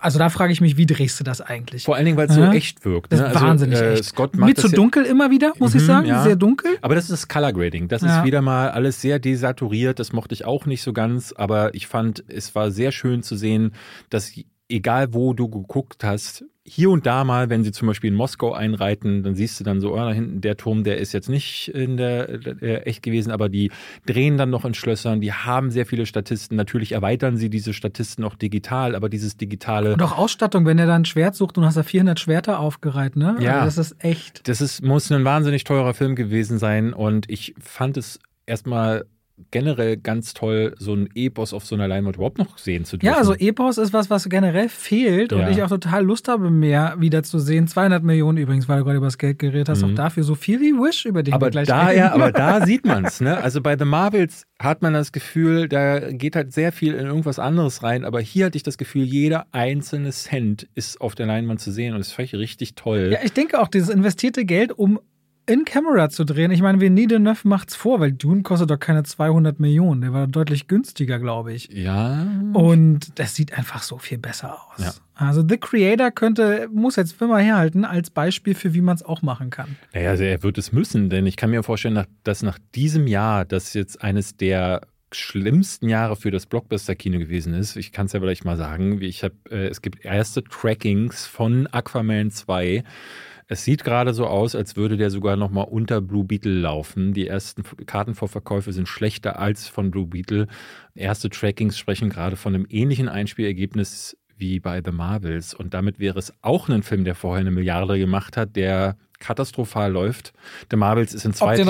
S1: Also da frage ich mich, wie drehst du das eigentlich?
S2: Vor allen Dingen, weil es so echt wirkt.
S1: Ne? Das ist also, wahnsinnig äh, echt. Scott macht Mir zu dunkel immer wieder, muss mhm, ich sagen. Ja. Sehr dunkel.
S2: Aber das ist das Color Grading. Das ja. ist wieder mal alles sehr desaturiert. Das mochte ich auch nicht so ganz. Aber ich fand, es war sehr schön zu sehen, dass egal wo du geguckt hast, hier und da mal, wenn sie zum Beispiel in Moskau einreiten, dann siehst du dann so, oh, da hinten der Turm, der ist jetzt nicht in der, der echt gewesen, aber die drehen dann noch in Schlössern, die haben sehr viele Statisten. Natürlich erweitern sie diese Statisten auch digital, aber dieses digitale.
S1: Und auch Ausstattung, wenn er dann ein Schwert sucht und hast da 400 Schwerter aufgereiht, ne?
S2: Ja.
S1: Also das ist echt.
S2: Das ist, muss ein wahnsinnig teurer Film gewesen sein und ich fand es erstmal generell ganz toll, so ein Epos auf so einer Leinwand überhaupt noch sehen zu dürfen.
S1: Ja, also Epos ist was, was generell fehlt und
S2: Ja.
S1: ich auch total Lust habe, mehr wieder zu sehen. 200 Millionen übrigens, weil du gerade über das Geld geredet hast, auch dafür so viel wie Wish, über den
S2: Mhm. aber
S1: wir gleich
S2: da,
S1: reden.
S2: ja, aber da sieht man es. Ne? Also bei The Marvels hat man das Gefühl, da geht halt sehr viel in irgendwas anderes rein. Aber hier hatte ich das Gefühl, jeder einzelne Cent ist auf der Leinwand zu sehen und das fand ich richtig toll.
S1: Ja, ich denke auch, dieses investierte Geld, um in Camera zu drehen. Ich meine, Denis Villeneuve macht's vor, weil Dune kostet doch keine 200 Millionen. Der war deutlich günstiger, glaube ich.
S2: Ja.
S1: Und das sieht einfach so viel besser aus.
S2: Ja.
S1: Also The Creator könnte, muss jetzt Firma herhalten als Beispiel für, wie man es auch machen kann.
S2: Naja, also er wird es müssen, denn ich kann mir vorstellen, dass nach diesem Jahr, das jetzt eines der schlimmsten Jahre für das Blockbuster-Kino gewesen ist. Ich kann es ja vielleicht mal sagen. wie Ich hab, äh, es gibt erste Trackings von Aquaman 2. Es sieht gerade so aus, als würde der sogar noch mal unter Blue Beetle laufen. Die ersten Kartenvorverkäufe sind schlechter als von Blue Beetle. Erste Trackings sprechen gerade von einem ähnlichen Einspielergebnis wie bei The Marvels. Und damit wäre es auch ein Film, der vorher eine Milliarde gemacht hat, der katastrophal läuft. The Marvels ist in zwei in,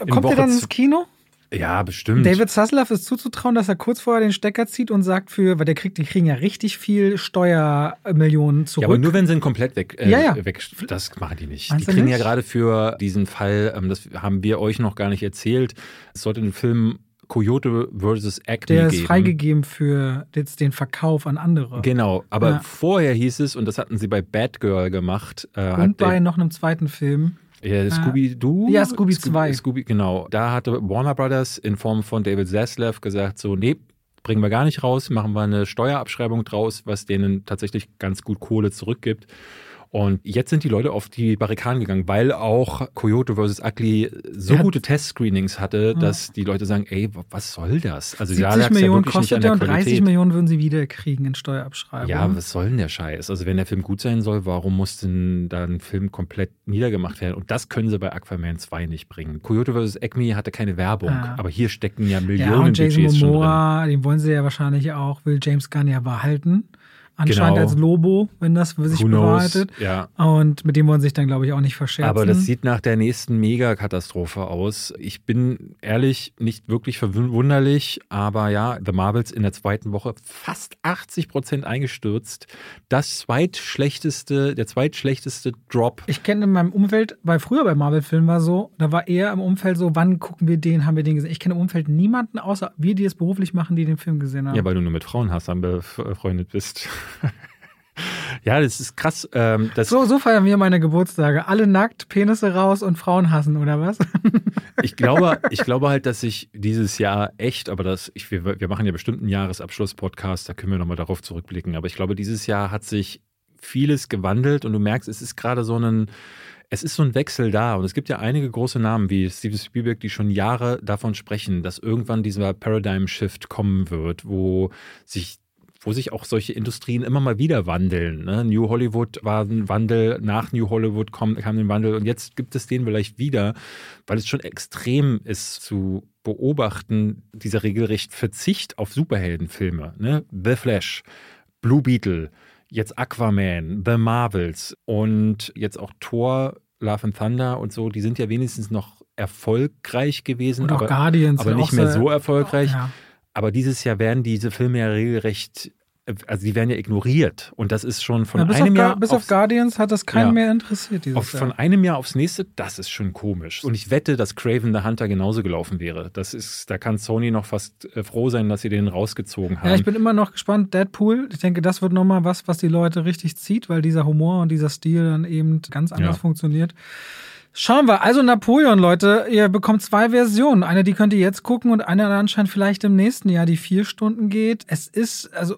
S2: in
S1: kommt
S2: Woche
S1: der dann ins Kino?
S2: Ja, bestimmt.
S1: David Zaslav ist zuzutrauen, dass er kurz vorher den Stecker zieht und sagt für, weil der kriegt, die kriegen ja richtig viel Steuermillionen zurück.
S2: ja, aber nur wenn sie ihn komplett weg, äh,
S1: Ja, ja.
S2: weg das machen die nicht.
S1: Meinst
S2: die kriegen
S1: nicht?
S2: ja gerade für diesen Fall, ähm, das haben wir euch noch gar nicht erzählt, es sollte einen Film Coyote vs. Acme
S1: der ist
S2: geben.
S1: freigegeben für jetzt den Verkauf an andere.
S2: Genau, aber
S1: Ja.
S2: vorher hieß es, und das hatten sie bei Batgirl gemacht, äh,
S1: und bei noch einem zweiten Film.
S2: Ja, Scooby-Doo?
S1: Ja, Scooby 2.
S2: Scooby, genau. Da hatte Warner Brothers in Form von David Zaslav gesagt, so, nee, bringen wir gar nicht raus, machen wir eine Steuerabschreibung draus, was denen tatsächlich ganz gut Kohle zurückgibt. Und jetzt sind die Leute auf die Barrikaden gegangen, weil auch Coyote vs. Ugly so
S1: hat-
S2: gute Testscreenings hatte, dass die Leute sagen, ey, was soll das? Also da
S1: 70
S2: lag's ja
S1: Millionen kostet er und 30
S2: Qualität.
S1: Millionen würden sie wieder kriegen in Steuerabschreibung.
S2: Ja, was soll denn der Scheiß? Also wenn der Film gut sein soll, warum muss denn da ein Film komplett niedergemacht werden? Und das können sie bei Aquaman 2 nicht bringen. Coyote vs. Acme hatte keine Werbung,
S1: Ah.
S2: aber hier stecken ja
S1: ja,
S2: Millionen
S1: und Jason
S2: Budgets.
S1: Momoa, den wollen sie ja wahrscheinlich auch, will James Gunn ja behalten. Anscheinend
S2: Genau.
S1: als Lobo, wenn das für sich bewahrheitet.
S2: Ja.
S1: Und mit dem wollen sie sich dann, glaube ich, auch nicht verscherzen.
S2: Aber das sieht nach der nächsten Megakatastrophe aus. Ich bin ehrlich nicht wirklich verwunderlich, aber ja, The Marvels in der zweiten Woche fast 80 Prozent eingestürzt. Das zweitschlechteste, der zweitschlechteste Drop.
S1: Ich kenne in meinem Umfeld, weil früher bei Marvel-Filmen war so, da war eher im Umfeld so, wann gucken wir den, haben wir den gesehen. Ich kenne im Umfeld niemanden, außer wir, die es beruflich machen, die den Film gesehen haben.
S2: Ja, weil du nur mit Frauenhassern befreundet bist. ja, das ist krass. Ähm, das,
S1: so, so feiern wir meine Geburtstage. Alle nackt, Penisse raus und Frauen hassen, oder was?
S2: Ich glaube, ich glaube halt, dass sich dieses Jahr echt, aber das, ich, wir, wir machen ja bestimmt einen Jahresabschluss-Podcast, da können wir nochmal darauf zurückblicken. Aber ich glaube, dieses Jahr hat sich vieles gewandelt und du merkst, es ist gerade so ein, es ist so ein Wechsel da. Und es gibt ja einige große Namen wie Steven Spielberg, die schon Jahre davon sprechen, dass irgendwann dieser Paradigm-Shift kommen wird, wo sich wo sich auch solche Industrien immer mal wieder wandeln. Ne? New Hollywood war ein Wandel, nach New Hollywood kam, kam ein Wandel und jetzt gibt es den vielleicht wieder, weil es schon extrem ist zu beobachten, dieser regelrecht Verzicht auf Superheldenfilme. Ne? The Flash, Blue Beetle, jetzt Aquaman, The Marvels und jetzt auch Thor, Love and Thunder und so, die sind ja wenigstens noch erfolgreich gewesen, aber,
S1: Guardians.
S2: aber nicht mehr so erfolgreich.
S1: Ja.
S2: Aber dieses Jahr werden diese Filme ja regelrecht, also die werden ja ignoriert. Und das ist schon von
S1: Ja, bis
S2: einem Jahr
S1: bis auf Guardians hat das keinen
S2: Ja.
S1: mehr interessiert dieses
S2: auf, von einem Jahr aufs nächste, das ist schon komisch. Und ich wette, dass Craven the Hunter genauso gelaufen wäre. Das ist, da kann Sony noch fast äh, froh sein, dass sie den rausgezogen haben.
S1: Ja, ich bin immer noch gespannt. Deadpool, ich denke, das wird nochmal was, was die Leute richtig zieht, weil dieser Humor und dieser Stil dann eben ganz anders
S2: Ja.
S1: funktioniert. Schauen wir. Also Napoleon, Leute, ihr bekommt zwei Versionen. Eine, die könnt ihr jetzt gucken und eine anscheinend vielleicht im nächsten Jahr, die vier Stunden geht. Es ist, also,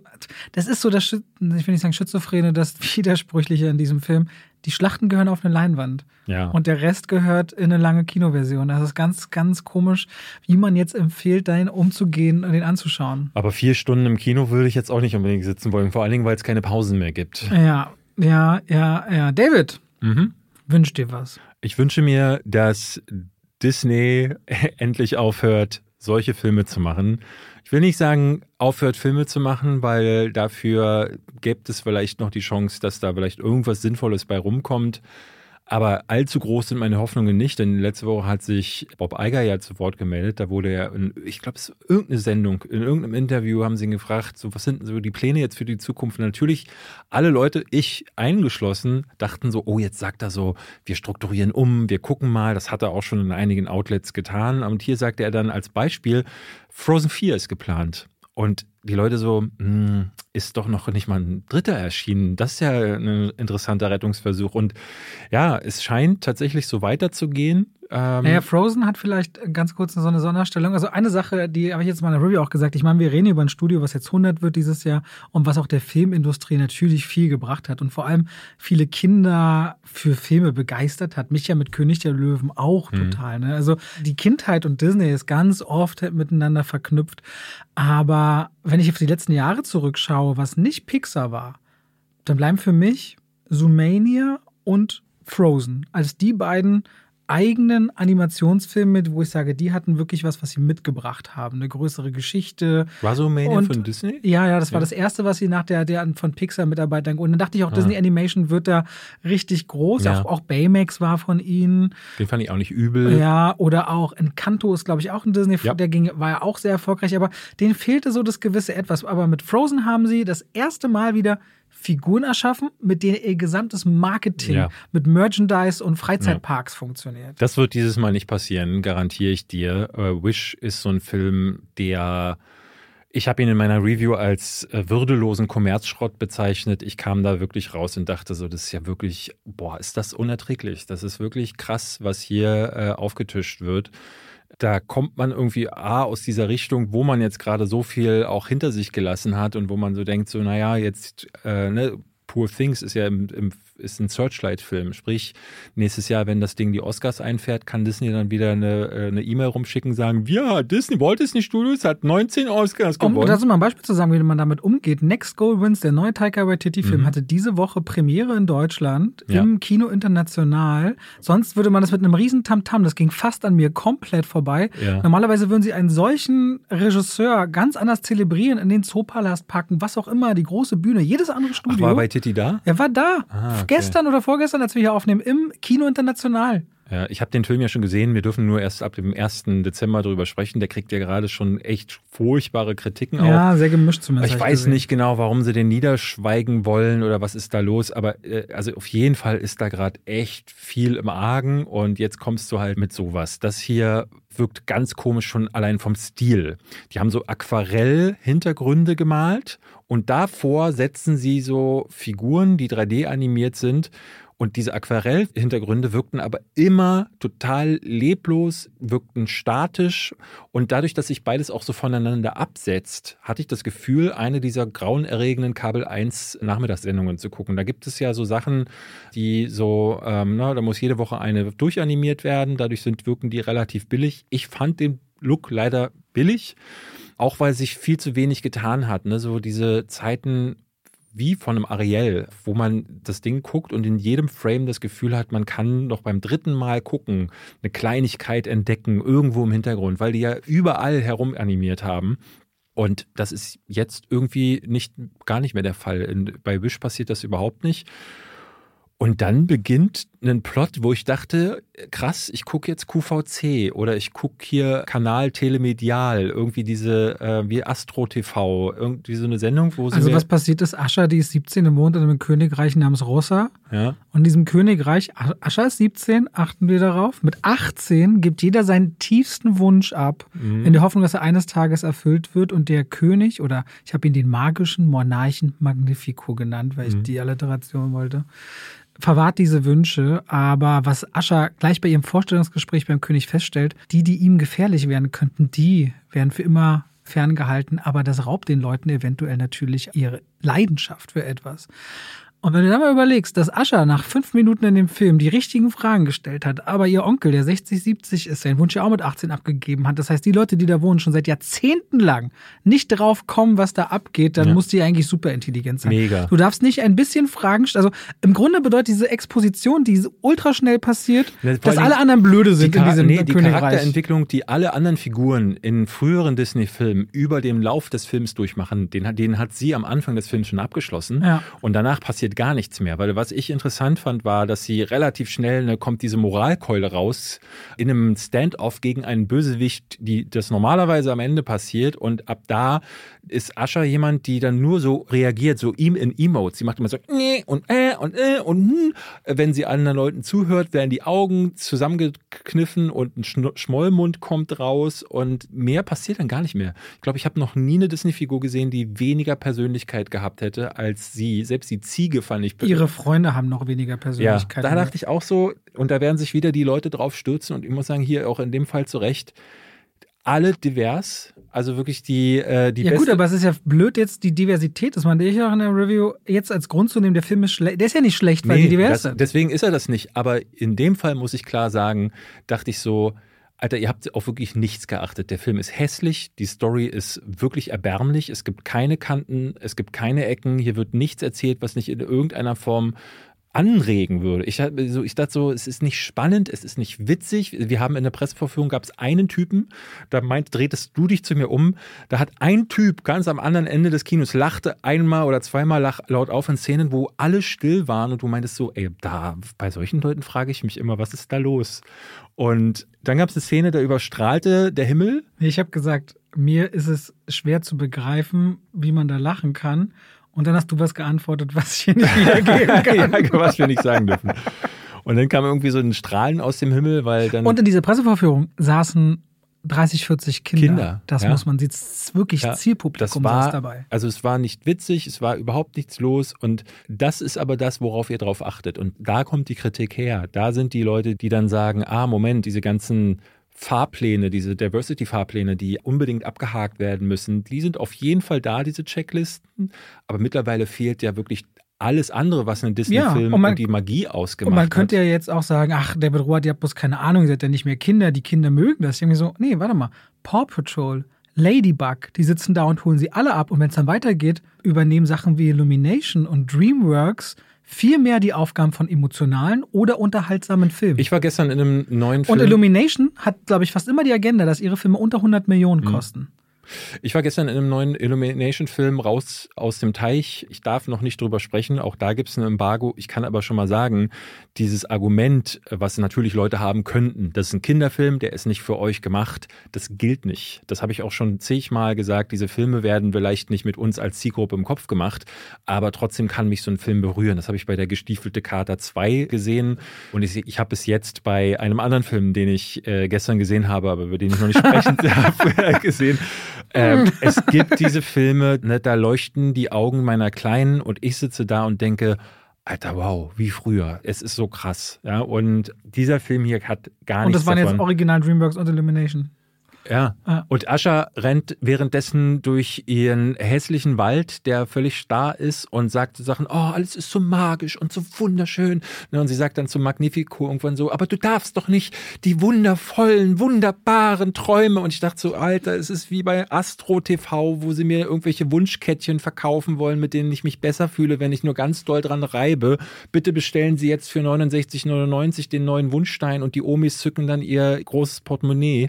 S1: das ist so das, ich will nicht sagen Schizophrene, das Widersprüchliche in diesem Film. Die Schlachten gehören auf eine Leinwand.
S2: ja.
S1: Und der Rest gehört in eine lange Kinoversion. Das ist ganz, ganz komisch, wie man jetzt empfiehlt, dahin umzugehen und den anzuschauen.
S2: aber vier Stunden im Kino würde ich jetzt auch nicht unbedingt sitzen wollen, vor allen Dingen, weil es keine Pausen mehr gibt.
S1: Ja, ja, ja, ja. David,
S2: Mhm.
S1: wünsch dir was.
S2: Ich wünsche mir, dass Disney endlich aufhört, solche Filme zu machen. Ich will nicht sagen, aufhört, Filme zu machen, weil dafür gibt es vielleicht noch die Chance, dass da vielleicht irgendwas Sinnvolles bei rumkommt. Aber allzu groß sind meine Hoffnungen nicht, denn letzte Woche hat sich Bob Eiger ja zu Wort gemeldet. Da wurde er, in, ich glaube, es ist irgendeine Sendung, in irgendeinem Interview haben sie ihn gefragt, so was sind so die Pläne jetzt für die Zukunft? Und natürlich alle Leute, ich eingeschlossen, dachten so, oh, jetzt sagt er so, wir strukturieren um, wir gucken mal. Das hat er auch schon in einigen Outlets getan. Und hier sagte er dann als Beispiel, Frozen 4 ist geplant. Und die Leute so, hm, ist doch noch nicht mal ein dritter erschienen. Das ist ja ein interessanter Rettungsversuch. Und ja, es scheint tatsächlich so weiterzugehen.
S1: Ähm naja, Frozen hat vielleicht ganz kurz so eine Sonderstellung. Also eine Sache, die habe ich jetzt mal in der Review auch gesagt. Ich meine, wir reden über ein Studio, was jetzt 100 wird dieses Jahr und was auch der Filmindustrie natürlich viel gebracht hat und vor allem viele Kinder für Filme begeistert hat. Mich ja mit König der Löwen auch mhm. total. Ne? Also die Kindheit und Disney ist ganz oft miteinander verknüpft. Aber wenn ich auf die letzten Jahre zurückschaue, was nicht Pixar war, dann bleiben für mich Zoomania und Frozen als die beiden eigenen Animationsfilme, wo ich sage, die hatten wirklich was, was sie mitgebracht haben. Eine größere Geschichte.
S2: War so Mania von Disney?
S1: Ja, ja, das ja. war das erste, was sie nach der, der von Pixar-Mitarbeitern. Und dann dachte ich auch, ah. Disney Animation wird da richtig groß. Ja. Auch, auch Baymax war von ihnen.
S2: Den fand ich auch nicht übel.
S1: Ja, oder auch Encanto ist, glaube ich, auch ein Disney. Ja. Der ging, war ja auch sehr erfolgreich, aber denen fehlte so das gewisse Etwas. Aber mit Frozen haben sie das erste Mal wieder Figuren erschaffen, mit denen ihr gesamtes Marketing ja. mit Merchandise und Freizeitparks ja. funktioniert.
S2: Das wird dieses Mal nicht passieren, garantiere ich dir. Uh, Wish ist so ein Film, der ich habe ihn in meiner Review als äh, würdelosen Kommerzschrott bezeichnet. Ich kam da wirklich raus und dachte so, das ist ja wirklich, boah, ist das unerträglich. Das ist wirklich krass, was hier äh, aufgetischt wird da kommt man irgendwie A, aus dieser Richtung, wo man jetzt gerade so viel auch hinter sich gelassen hat und wo man so denkt, so, naja, jetzt, äh, ne, Poor Things ist ja im, im ist ein Searchlight-Film. Sprich, nächstes Jahr, wenn das Ding die Oscars einfährt, kann Disney dann wieder eine äh, E-Mail rumschicken, sagen, ja, Disney, Walt Disney Studios hat 19 Oscars gewonnen. Um
S1: das mal ein Beispiel zu sagen, wie man damit umgeht. Next Goal Wins, der neue Taika Waititi-Film, mhm. hatte diese Woche Premiere in Deutschland ja. im Kino international. Sonst würde man das mit einem riesen Tamtam, das ging fast an mir komplett vorbei. Ja. Normalerweise würden sie einen solchen Regisseur ganz anders zelebrieren, in den Zoopalast packen, was auch immer, die große Bühne, jedes andere Studio.
S2: Ach, war Waititi da?
S1: Er war da. Ah, gestern oder vorgestern, als wir hier aufnehmen, im Kino International.
S2: Ja, ich habe den Film ja schon gesehen. Wir dürfen nur erst ab dem 1. Dezember darüber sprechen. Der kriegt ja gerade schon echt furchtbare Kritiken
S1: auch. Ja, sehr gemischt zumindest.
S2: Ich weiß gesehen. nicht genau, warum sie den niederschweigen wollen oder was ist da los. Aber äh, also auf jeden Fall ist da gerade echt viel im Argen. Und jetzt kommst du halt mit sowas. Das hier wirkt ganz komisch schon allein vom Stil. Die haben so Aquarell-Hintergründe gemalt und davor setzen sie so Figuren, die 3D animiert sind und diese Aquarell-Hintergründe wirkten aber immer total leblos, wirkten statisch. Und dadurch, dass sich beides auch so voneinander absetzt, hatte ich das Gefühl, eine dieser grauenerregenden Kabel 1 Nachmittagssendungen zu gucken. Da gibt es ja so Sachen, die so, ähm, na, da muss jede Woche eine durchanimiert werden. Dadurch sind, wirken die relativ billig. Ich fand den Look leider billig auch weil sich viel zu wenig getan hat. Ne? So diese Zeiten, wie von einem Ariel, wo man das Ding guckt und in jedem Frame das Gefühl hat, man kann noch beim dritten Mal gucken, eine Kleinigkeit entdecken, irgendwo im Hintergrund, weil die ja überall herum animiert haben. Und das ist jetzt irgendwie nicht, gar nicht mehr der Fall. Bei Wish passiert das überhaupt nicht. Und dann beginnt ein Plot, wo ich dachte, krass, ich gucke jetzt QVC oder ich gucke hier Kanal Telemedial, irgendwie diese äh, wie Astro TV, irgendwie so eine Sendung, wo sie.
S1: Also was passiert ist, Ascha, die ist 17 im wohnt in einem Königreich namens Rossa.
S2: Ja.
S1: Und in diesem Königreich, Ascha ist 17, achten wir darauf, mit 18 gibt jeder seinen tiefsten Wunsch ab, mhm. in der Hoffnung, dass er eines Tages erfüllt wird und der König, oder ich habe ihn den magischen Monarchen Magnifico genannt, weil ich mhm. die Alliteration wollte, verwahrt diese Wünsche, aber was Ascher gleich bei ihrem Vorstellungsgespräch beim König feststellt, die, die ihm gefährlich werden könnten, die werden für immer ferngehalten, aber das raubt den Leuten eventuell natürlich ihre Leidenschaft für etwas. Und wenn du dann mal überlegst, dass Ascha nach fünf Minuten in dem Film die richtigen Fragen gestellt hat, aber ihr Onkel, der 60, 70 ist, seinen Wunsch ja auch mit 18 abgegeben hat. Das heißt, die Leute, die da wohnen, schon seit Jahrzehnten lang nicht drauf kommen, was da abgeht, dann ja. muss die eigentlich super intelligent sein.
S2: Mega.
S1: Du darfst nicht ein bisschen Fragen stellen. Also im Grunde bedeutet diese Exposition, die ultra schnell passiert, ja, dass alle anderen blöde sind
S2: die
S1: in diesem
S2: nee, die Charakterentwicklung, die alle anderen Figuren in früheren Disney-Filmen über dem Lauf des Films durchmachen, den, den hat sie am Anfang des Films schon abgeschlossen.
S1: Ja.
S2: Und danach passiert passiert gar nichts mehr. Weil was ich interessant fand, war, dass sie relativ schnell, ne, kommt diese Moralkeule raus, in einem Standoff gegen einen Bösewicht, die das normalerweise am Ende passiert. Und ab da ist Ascha jemand, die dann nur so reagiert, so ihm in Emotes. Sie macht immer so, nee und äh und äh und hm. Wenn sie anderen Leuten zuhört, werden die Augen zusammengekniffen und ein Schmollmund kommt raus und mehr passiert dann gar nicht mehr. Ich glaube, ich habe noch nie eine Disney-Figur gesehen, die weniger Persönlichkeit gehabt hätte als sie. Selbst die Ziege fand ich.
S1: Ihre Freunde haben noch weniger Persönlichkeit.
S2: Ja, da dachte ich auch so, und da werden sich wieder die Leute drauf stürzen und ich muss sagen, hier auch in dem Fall zu Recht alle divers. Also wirklich die, äh, die
S1: Ja, gut, aber es ist ja blöd, jetzt die Diversität, das meinte ich auch in der Review, jetzt als Grund zu nehmen, der Film ist schlecht. Der ist ja nicht schlecht, weil nee, die divers
S2: sind. Deswegen ist er das nicht. Aber in dem Fall muss ich klar sagen, dachte ich so, Alter, ihr habt auf wirklich nichts geachtet. Der Film ist hässlich, die Story ist wirklich erbärmlich, es gibt keine Kanten, es gibt keine Ecken, hier wird nichts erzählt, was nicht in irgendeiner Form anregen würde. Ich, so, ich dachte so, es ist nicht spannend, es ist nicht witzig. Wir haben in der Pressevorführung gab es einen Typen, da meint, drehtest du dich zu mir um. Da hat ein Typ ganz am anderen Ende des Kinos lachte einmal oder zweimal laut auf in Szenen, wo alle still waren und du meintest so, ey, da bei solchen Leuten frage ich mich immer, was ist da los? Und dann gab es eine Szene, da überstrahlte der Himmel.
S1: Ich habe gesagt, mir ist es schwer zu begreifen, wie man da lachen kann. Und dann hast du was geantwortet, was ich hier nicht wiedergeben kann. ja,
S2: was wir nicht sagen dürfen. Und dann kam irgendwie so ein Strahlen aus dem Himmel, weil dann.
S1: Und in dieser Pressevorführung saßen 30, 40 Kinder. Kinder das ja. muss man, sieht wirklich ja, Zielpublikum
S2: das war,
S1: dabei.
S2: Also es war nicht witzig, es war überhaupt nichts los und das ist aber das, worauf ihr drauf achtet. Und da kommt die Kritik her. Da sind die Leute, die dann sagen, ah, Moment, diese ganzen Fahrpläne, diese Diversity-Fahrpläne, die unbedingt abgehakt werden müssen, die sind auf jeden Fall da, diese Checklisten. Aber mittlerweile fehlt ja wirklich alles andere, was einen Disney-Film ja, und, und, die Magie ausgemacht hat. Und
S1: man könnte ja jetzt auch sagen, ach, David Rohr, ihr habt bloß keine Ahnung, ihr seid ja nicht mehr Kinder, die Kinder mögen das. Irgendwie so, nee, warte mal, Paw Patrol, Ladybug, die sitzen da und holen sie alle ab. Und wenn es dann weitergeht, übernehmen Sachen wie Illumination und DreamWorks viel mehr die Aufgaben von emotionalen oder unterhaltsamen Filmen.
S2: Ich war gestern in einem neuen Film.
S1: Und Illumination hat, glaube ich, fast immer die Agenda, dass ihre Filme unter 100 Millionen mhm. kosten.
S2: Ich war gestern in einem neuen Illumination-Film raus aus dem Teich. Ich darf noch nicht drüber sprechen. Auch da gibt es ein Embargo. Ich kann aber schon mal sagen, dieses Argument, was natürlich Leute haben könnten, das ist ein Kinderfilm, der ist nicht für euch gemacht, das gilt nicht. Das habe ich auch schon zigmal gesagt. Diese Filme werden vielleicht nicht mit uns als Zielgruppe im Kopf gemacht, aber trotzdem kann mich so ein Film berühren. Das habe ich bei der gestiefelte Kater 2 gesehen und ich, ich habe es jetzt bei einem anderen Film, den ich äh, gestern gesehen habe, aber über den ich noch nicht sprechen darf, gesehen. Ähm, es gibt diese Filme, ne, da leuchten die Augen meiner Kleinen und ich sitze da und denke, Alter, wow, wie früher. Es ist so krass. Ja, und dieser Film hier hat gar nichts. Und
S1: das waren davon. jetzt Original Dreamworks und Illumination.
S2: Ja. Ah. Und Ascha rennt währenddessen durch ihren hässlichen Wald, der völlig starr ist und sagt Sachen, oh, alles ist so magisch und so wunderschön. Ne, und sie sagt dann zu Magnifico irgendwann so, aber du darfst doch nicht die wundervollen, wunderbaren Träume. Und ich dachte so, Alter, es ist wie bei Astro TV, wo sie mir irgendwelche Wunschkettchen verkaufen wollen, mit denen ich mich besser fühle, wenn ich nur ganz doll dran reibe. Bitte bestellen Sie jetzt für 69,99 den neuen Wunschstein und die Omis zücken dann ihr großes Portemonnaie.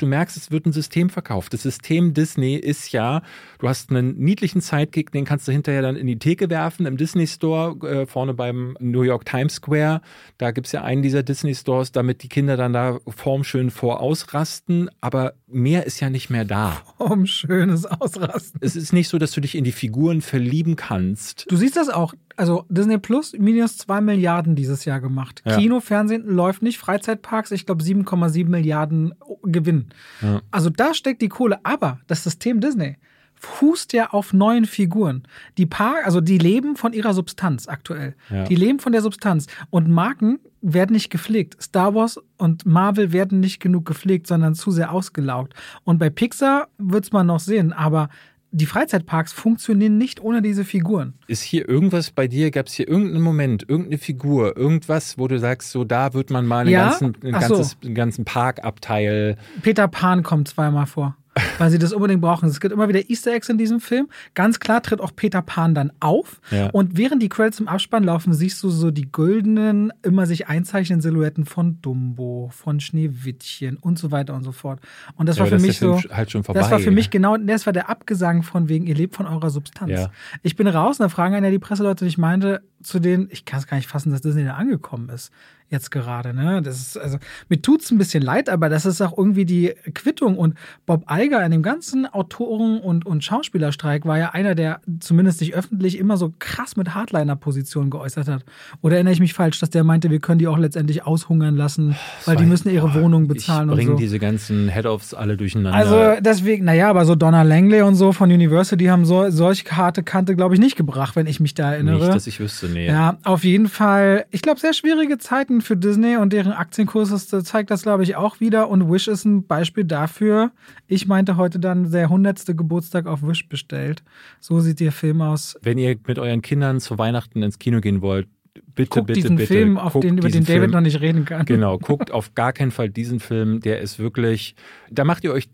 S2: Du merkst, es wird ein System verkauft. Das System Disney ist ja, du hast einen niedlichen Sidekick, den kannst du hinterher dann in die Theke werfen im Disney Store, äh, vorne beim New York Times Square. Da gibt es ja einen dieser Disney Stores, damit die Kinder dann da formschön vorausrasten. Aber mehr ist ja nicht mehr da.
S1: Formschönes Ausrasten.
S2: Es ist nicht so, dass du dich in die Figuren verlieben kannst.
S1: Du siehst das auch. Also Disney Plus minus 2 Milliarden dieses Jahr gemacht.
S2: Ja.
S1: Kino, Fernsehen läuft nicht. Freizeitparks, ich glaube 7,7 Milliarden Gewinn.
S2: Ja.
S1: Also da steckt die Kohle. Aber das System Disney fußt ja auf neuen Figuren. Die Park, also die leben von ihrer Substanz aktuell.
S2: Ja.
S1: Die leben von der Substanz. Und Marken werden nicht gepflegt. Star Wars und Marvel werden nicht genug gepflegt, sondern zu sehr ausgelaugt. Und bei Pixar wird's man noch sehen, aber die Freizeitparks funktionieren nicht ohne diese Figuren.
S2: Ist hier irgendwas bei dir, gab es hier irgendeinen Moment, irgendeine Figur, irgendwas, wo du sagst, so da wird man mal einen
S1: Ja?
S2: ganzen, ein
S1: Ach so.
S2: ganzes, einen ganzen Parkabteil.
S1: Peter Pan kommt zweimal vor, weil sie das unbedingt brauchen. Es gibt immer wieder Easter Eggs in diesem Film. Ganz klar tritt auch Peter Pan dann auf.
S2: Ja.
S1: Und während die Credits im Abspann laufen, siehst du so die güldenen, immer sich einzeichnenden Silhouetten von Dumbo, von Schneewittchen und so weiter und so fort. Und das
S2: Ja,
S1: war für
S2: das
S1: mich so.
S2: Halt schon vorbei.
S1: Das war für mich genau, das war der Abgesang von wegen, ihr lebt von eurer Substanz.
S2: Ja.
S1: Ich bin raus und da fragen einer die Presseleute, und ich meinte zu denen, ich kann es gar nicht fassen, dass Disney da angekommen ist. Jetzt gerade, ne? Das ist, also, mir tut's ein bisschen leid, aber das ist auch irgendwie die Quittung. Und Bob Iger in dem ganzen Autoren- und, und Schauspielerstreik war ja einer, der zumindest sich öffentlich immer so krass mit Hardliner-Positionen geäußert hat. Oder erinnere ich mich falsch, dass der meinte, wir können die auch letztendlich aushungern lassen, weil die müssen ihre Wohnung bezahlen
S2: ich
S1: und so.
S2: diese ganzen Head-Offs alle durcheinander.
S1: Also deswegen, naja, aber so Donna Langley und so von Universal, die haben so, solch harte Kante, glaube ich, nicht gebracht, wenn ich mich da erinnere.
S2: nicht, dass ich wüsste, nee.
S1: ja, auf jeden Fall. Ich glaube, sehr schwierige Zeiten für Disney und deren Aktienkurs ist, zeigt das, glaube ich, auch wieder. Und Wish ist ein Beispiel dafür. Ich meinte heute dann der hundertste Geburtstag auf Wish bestellt. So sieht der Film aus.
S2: Wenn ihr mit euren Kindern zu Weihnachten ins Kino gehen wollt, bitte,
S1: Guckt
S2: bitte,
S1: diesen
S2: bitte.
S1: Film, auf den, über den David
S2: Film.
S1: noch nicht reden kann.
S2: Genau, guckt auf gar keinen Fall diesen Film. Der ist wirklich, da macht ihr euch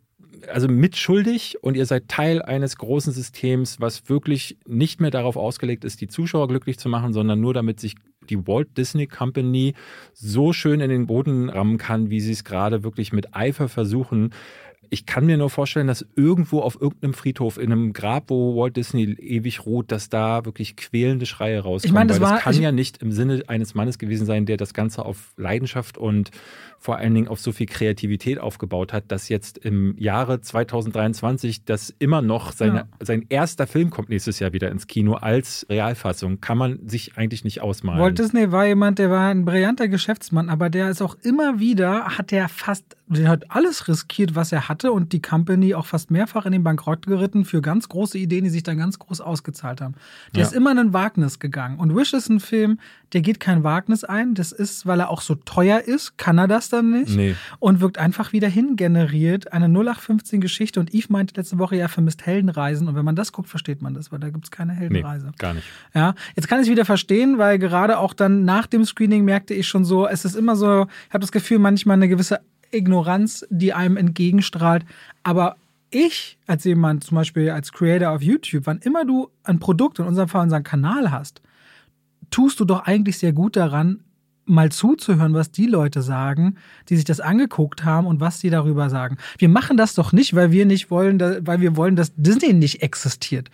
S2: also mitschuldig und ihr seid Teil eines großen Systems, was wirklich nicht mehr darauf ausgelegt ist, die Zuschauer glücklich zu machen, sondern nur damit sich die Walt Disney Company so schön in den Boden rammen kann, wie sie es gerade wirklich mit Eifer versuchen. Ich kann mir nur vorstellen, dass irgendwo auf irgendeinem Friedhof, in einem Grab, wo Walt Disney ewig ruht, dass da wirklich quälende Schreie rauskommen.
S1: Ich meine, das
S2: weil
S1: war-
S2: das kann
S1: ich-
S2: ja nicht im Sinne eines Mannes gewesen sein, der das Ganze auf Leidenschaft und vor allen Dingen auf so viel Kreativität aufgebaut hat, dass jetzt im Jahre 2023 das immer noch seine,
S1: Ja.
S2: sein erster Film kommt nächstes Jahr wieder ins Kino als Realfassung. Kann man sich eigentlich nicht ausmalen.
S1: Walt Disney war jemand, der war ein brillanter Geschäftsmann, aber der ist auch immer wieder, hat er fast, der hat alles riskiert, was er hatte und die Company auch fast mehrfach in den Bankrott geritten für ganz große Ideen, die sich dann ganz groß ausgezahlt haben. Der
S2: Ja.
S1: ist immer in ein Wagnis gegangen. Und Wish ist ein Film, der geht kein Wagnis ein. Das ist, weil er auch so teuer ist, kann er das dann nicht.
S2: Nee.
S1: Und wirkt einfach wieder hingeneriert. Eine 0815 Geschichte. Und Yves meinte letzte Woche, er vermisst Heldenreisen. Und wenn man das guckt, versteht man das, weil da gibt es keine
S2: Nee,
S1: Heldenreise.
S2: gar nicht.
S1: Ja, jetzt kann ich es wieder verstehen, weil gerade auch dann nach dem Screening merkte ich schon so, es ist immer so, ich habe das Gefühl, manchmal eine gewisse Ignoranz, die einem entgegenstrahlt. Aber ich, als jemand, zum Beispiel als Creator auf YouTube, wann immer du ein Produkt, in unserem Fall unseren Kanal hast, tust du doch eigentlich sehr gut daran, mal zuzuhören, was die Leute sagen, die sich das angeguckt haben und was sie darüber sagen. Wir machen das doch nicht, weil wir nicht wollen, weil wir wollen, dass Disney nicht existiert.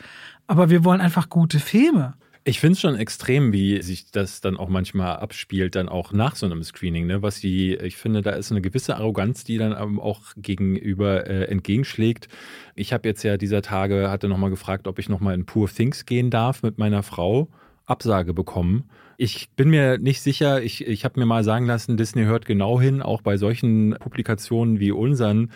S1: Aber wir wollen einfach gute Filme.
S2: Ich finde es schon extrem, wie sich das dann auch manchmal abspielt, dann auch nach so einem Screening. Ne? Was die, ich finde, da ist eine gewisse Arroganz, die dann auch gegenüber äh, entgegenschlägt. Ich habe jetzt ja dieser Tage, hatte nochmal gefragt, ob ich nochmal in Poor Things gehen darf mit meiner Frau. Absage bekommen. Ich bin mir nicht sicher, ich, ich habe mir mal sagen lassen, Disney hört genau hin, auch bei solchen Publikationen wie unseren.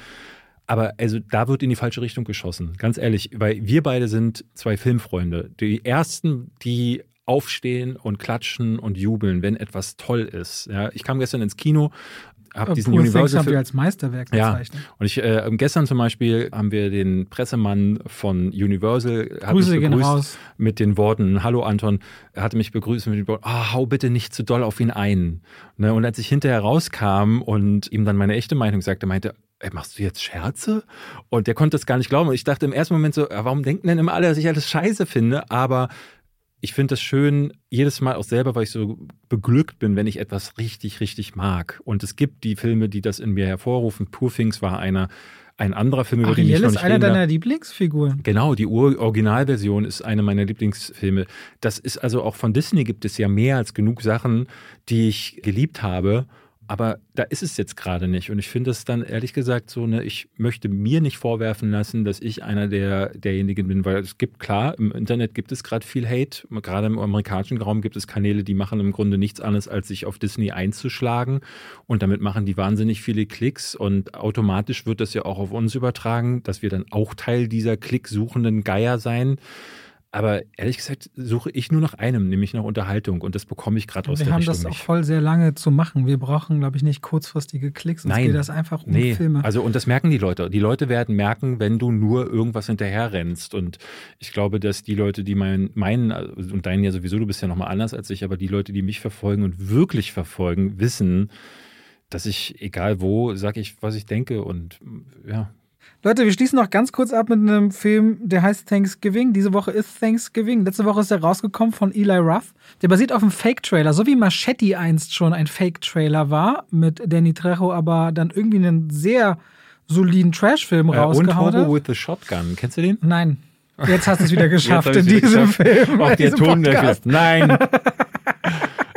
S2: Aber also da wird in die falsche Richtung geschossen, ganz ehrlich, weil wir beide sind zwei Filmfreunde. Die ersten, die aufstehen und klatschen und jubeln, wenn etwas toll ist. Ja, ich kam gestern ins Kino, habe diesen
S1: Poor Things
S2: Universal
S1: haben wir als Meisterwerk
S2: Ja.
S1: bezeichnet.
S2: und ich äh, gestern zum Beispiel haben wir den Pressemann von Universal hat
S1: Grüße
S2: begrüßt
S1: raus.
S2: mit den Worten Hallo Anton, er hatte mich begrüßt mit den Worten ah, hau bitte nicht zu doll auf ihn ein. Ne? Und als ich hinterher rauskam und ihm dann meine echte Meinung sagte, meinte ey, machst du jetzt Scherze? Und der konnte das gar nicht glauben. Und ich dachte im ersten Moment so, warum denken denn immer alle, dass ich alles scheiße finde? Aber ich finde es schön, jedes Mal auch selber, weil ich so beglückt bin, wenn ich etwas richtig, richtig mag. Und es gibt die Filme, die das in mir hervorrufen. Poor Things war einer. Ein anderer Film, über
S1: Ariel
S2: den ich noch
S1: ist
S2: nicht
S1: einer
S2: reden darf.
S1: deiner Lieblingsfiguren.
S2: Genau, die Ur- Originalversion ist eine meiner Lieblingsfilme. Das ist also auch von Disney gibt es ja mehr als genug Sachen, die ich geliebt habe. Aber da ist es jetzt gerade nicht. Und ich finde es dann ehrlich gesagt so, ne, ich möchte mir nicht vorwerfen lassen, dass ich einer der, derjenigen bin, weil es gibt, klar, im Internet gibt es gerade viel Hate. Gerade im amerikanischen Raum gibt es Kanäle, die machen im Grunde nichts anderes, als sich auf Disney einzuschlagen. Und damit machen die wahnsinnig viele Klicks. Und automatisch wird das ja auch auf uns übertragen, dass wir dann auch Teil dieser klicksuchenden Geier sein. Aber ehrlich gesagt suche ich nur nach einem, nämlich nach Unterhaltung. Und das bekomme ich gerade aus
S1: Wir
S2: der
S1: haben
S2: Richtung
S1: das auch
S2: nicht.
S1: voll sehr lange zu machen. Wir brauchen, glaube ich, nicht kurzfristige Klicks. Uns
S2: Nein.
S1: geht das einfach um
S2: Nee,
S1: Filme.
S2: also und das merken die Leute. Die Leute werden merken, wenn du nur irgendwas hinterher rennst. Und ich glaube, dass die Leute, die meinen, meinen also, und deinen ja sowieso, du bist ja nochmal anders als ich, aber die Leute, die mich verfolgen und wirklich verfolgen, wissen, dass ich, egal wo, sage ich, was ich denke. Und ja,
S1: Leute, wir schließen noch ganz kurz ab mit einem Film, der heißt Thanksgiving. Diese Woche ist Thanksgiving. Letzte Woche ist er rausgekommen von Eli Roth. Der basiert auf einem Fake-Trailer, so wie Machete einst schon ein Fake-Trailer war, mit Danny Trejo aber dann irgendwie einen sehr soliden Trash-Film
S2: Äh, und
S1: rausgehauen
S2: Hobo
S1: hat.
S2: with the Shotgun. Kennst du den?
S1: Nein. Jetzt hast du es wieder geschafft in diesem
S2: geschafft.
S1: Film.
S2: Auch der Ton. Nein.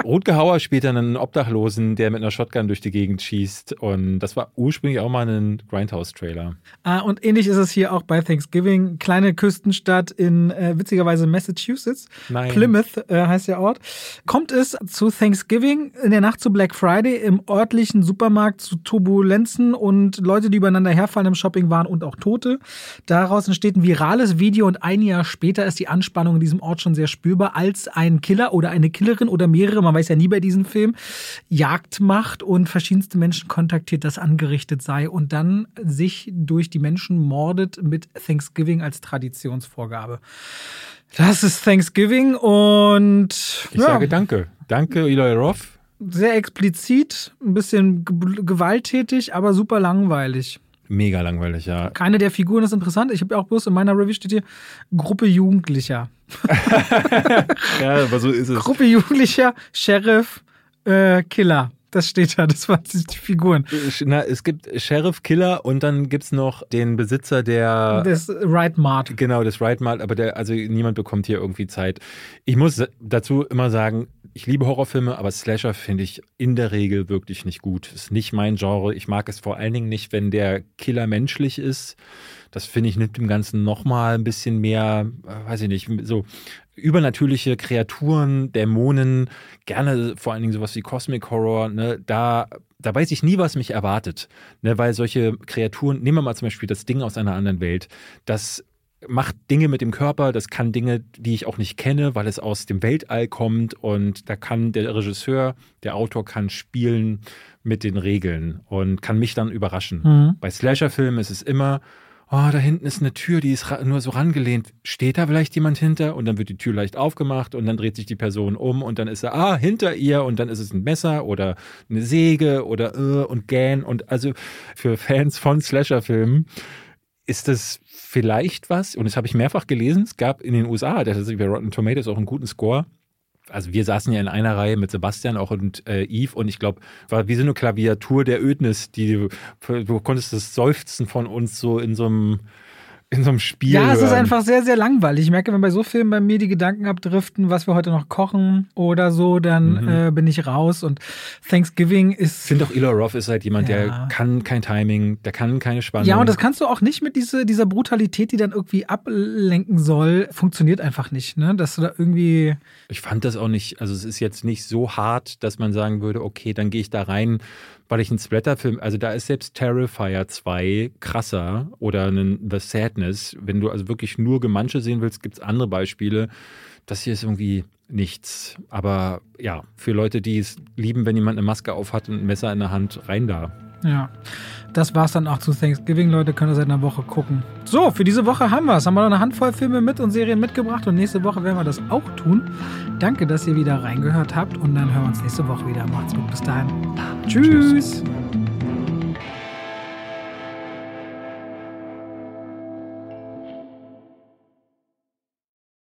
S2: Rutger Hauer spielt dann einen Obdachlosen, der mit einer Shotgun durch die Gegend schießt. Und das war ursprünglich auch mal ein Grindhouse-Trailer.
S1: Ah, und ähnlich ist es hier auch bei Thanksgiving. Kleine Küstenstadt in äh, witzigerweise Massachusetts.
S2: Nein.
S1: Plymouth äh, heißt der Ort. Kommt es zu Thanksgiving in der Nacht zu Black Friday im örtlichen Supermarkt zu Turbulenzen und Leute, die übereinander herfallen im Shopping waren und auch Tote. Daraus entsteht ein virales Video und ein Jahr später ist die Anspannung in diesem Ort schon sehr spürbar, als ein Killer oder eine Killerin oder mehrere, man weiß ja nie bei diesem Film, Jagd macht und verschiedenste Menschen kontaktiert, dass angerichtet sei und dann sich durch die Menschen mordet mit Thanksgiving als Traditionsvorgabe. Das ist Thanksgiving und
S2: Ich sage danke. Danke, Eli Roth.
S1: sehr explizit, ein bisschen ge gewalttätig, aber super langweilig.
S2: Mega langweilig, ja.
S1: Keine der Figuren ist interessant. Ich habe ja auch bloß in meiner Review steht hier Gruppe Jugendlicher.
S2: Ja, aber so ist es.
S1: Gruppe Jugendlicher, Sheriff, äh, Killer. Das steht da, das waren die Figuren.
S2: Na, es gibt Sheriff, Killer und dann gibt es noch den Besitzer der.
S1: Das Right Mart.
S2: Genau, das Right Mal, aber der, also niemand bekommt hier irgendwie Zeit. Ich muss dazu immer sagen, ich liebe Horrorfilme, aber Slasher finde ich in der Regel wirklich nicht gut. Ist nicht mein Genre. Ich mag es vor allen Dingen nicht, wenn der Killer menschlich ist. Das finde ich nimmt dem Ganzen nochmal ein bisschen mehr, äh, weiß ich nicht, so übernatürliche Kreaturen, Dämonen, gerne vor allen Dingen sowas wie Cosmic Horror, ne, da, da weiß ich nie, was mich erwartet. Ne, weil solche Kreaturen, nehmen wir mal zum Beispiel das Ding aus einer anderen Welt, das macht Dinge mit dem Körper, das kann Dinge, die ich auch nicht kenne, weil es aus dem Weltall kommt und da kann der Regisseur, der Autor kann spielen mit den Regeln und kann mich dann überraschen.
S1: Mhm.
S2: Bei Slasher-Filmen ist es immer, oh, da hinten ist eine Tür, die ist nur so rangelehnt. Steht da vielleicht jemand hinter? Und dann wird die Tür leicht aufgemacht und dann dreht sich die Person um und dann ist er, ah, hinter ihr und dann ist es ein Messer oder eine Säge oder äh, und Gähn. Und also für Fans von Slasher-Filmen ist das vielleicht was, und das habe ich mehrfach gelesen, es gab in den USA, hat tatsächlich bei Rotten Tomatoes auch einen guten Score. Also wir saßen ja in einer Reihe mit Sebastian auch und äh, Yves und ich glaube, war wie so eine Klaviatur der Ödnis, die du, du konntest das Seufzen von uns so in so einem in so einem Spiel
S1: Ja, es ist einfach sehr, sehr langweilig. Ich merke, wenn bei so Filmen bei mir die Gedanken abdriften, was wir heute noch kochen oder so, dann
S2: Mhm.
S1: äh, bin ich raus. Und Thanksgiving
S2: Ich
S1: ist.
S2: finde auch Elo Roth ist halt jemand,
S1: Ja.
S2: der kann kein Timing, der kann keine Spannung.
S1: Ja, und das kannst du auch nicht mit diese, dieser Brutalität, die dann irgendwie ablenken soll, funktioniert einfach nicht, ne? Dass du da irgendwie.
S2: Ich fand das auch nicht, also es ist jetzt nicht so hart, dass man sagen würde, okay, dann gehe ich da rein, weil ich einen Splatterfilm, also da ist selbst Terrifier 2 krasser oder einen The Sadness. Wenn du also wirklich nur Gemansche sehen willst, gibt es andere Beispiele. Das hier ist irgendwie nichts. Aber ja, für Leute, die es lieben, wenn jemand eine Maske aufhat und ein Messer in der Hand, rein da.
S1: Ja. Das war's dann auch zu Thanksgiving, Leute. Könnt ihr seit einer Woche gucken. So, für diese Woche haben wir's. Haben wir noch eine Handvoll Filme mit und Serien mitgebracht und nächste Woche werden wir das auch tun. Danke, dass ihr wieder reingehört habt und dann hören wir uns nächste Woche wieder. Macht's gut. Bis dahin. Tschüss.
S2: Tschüss.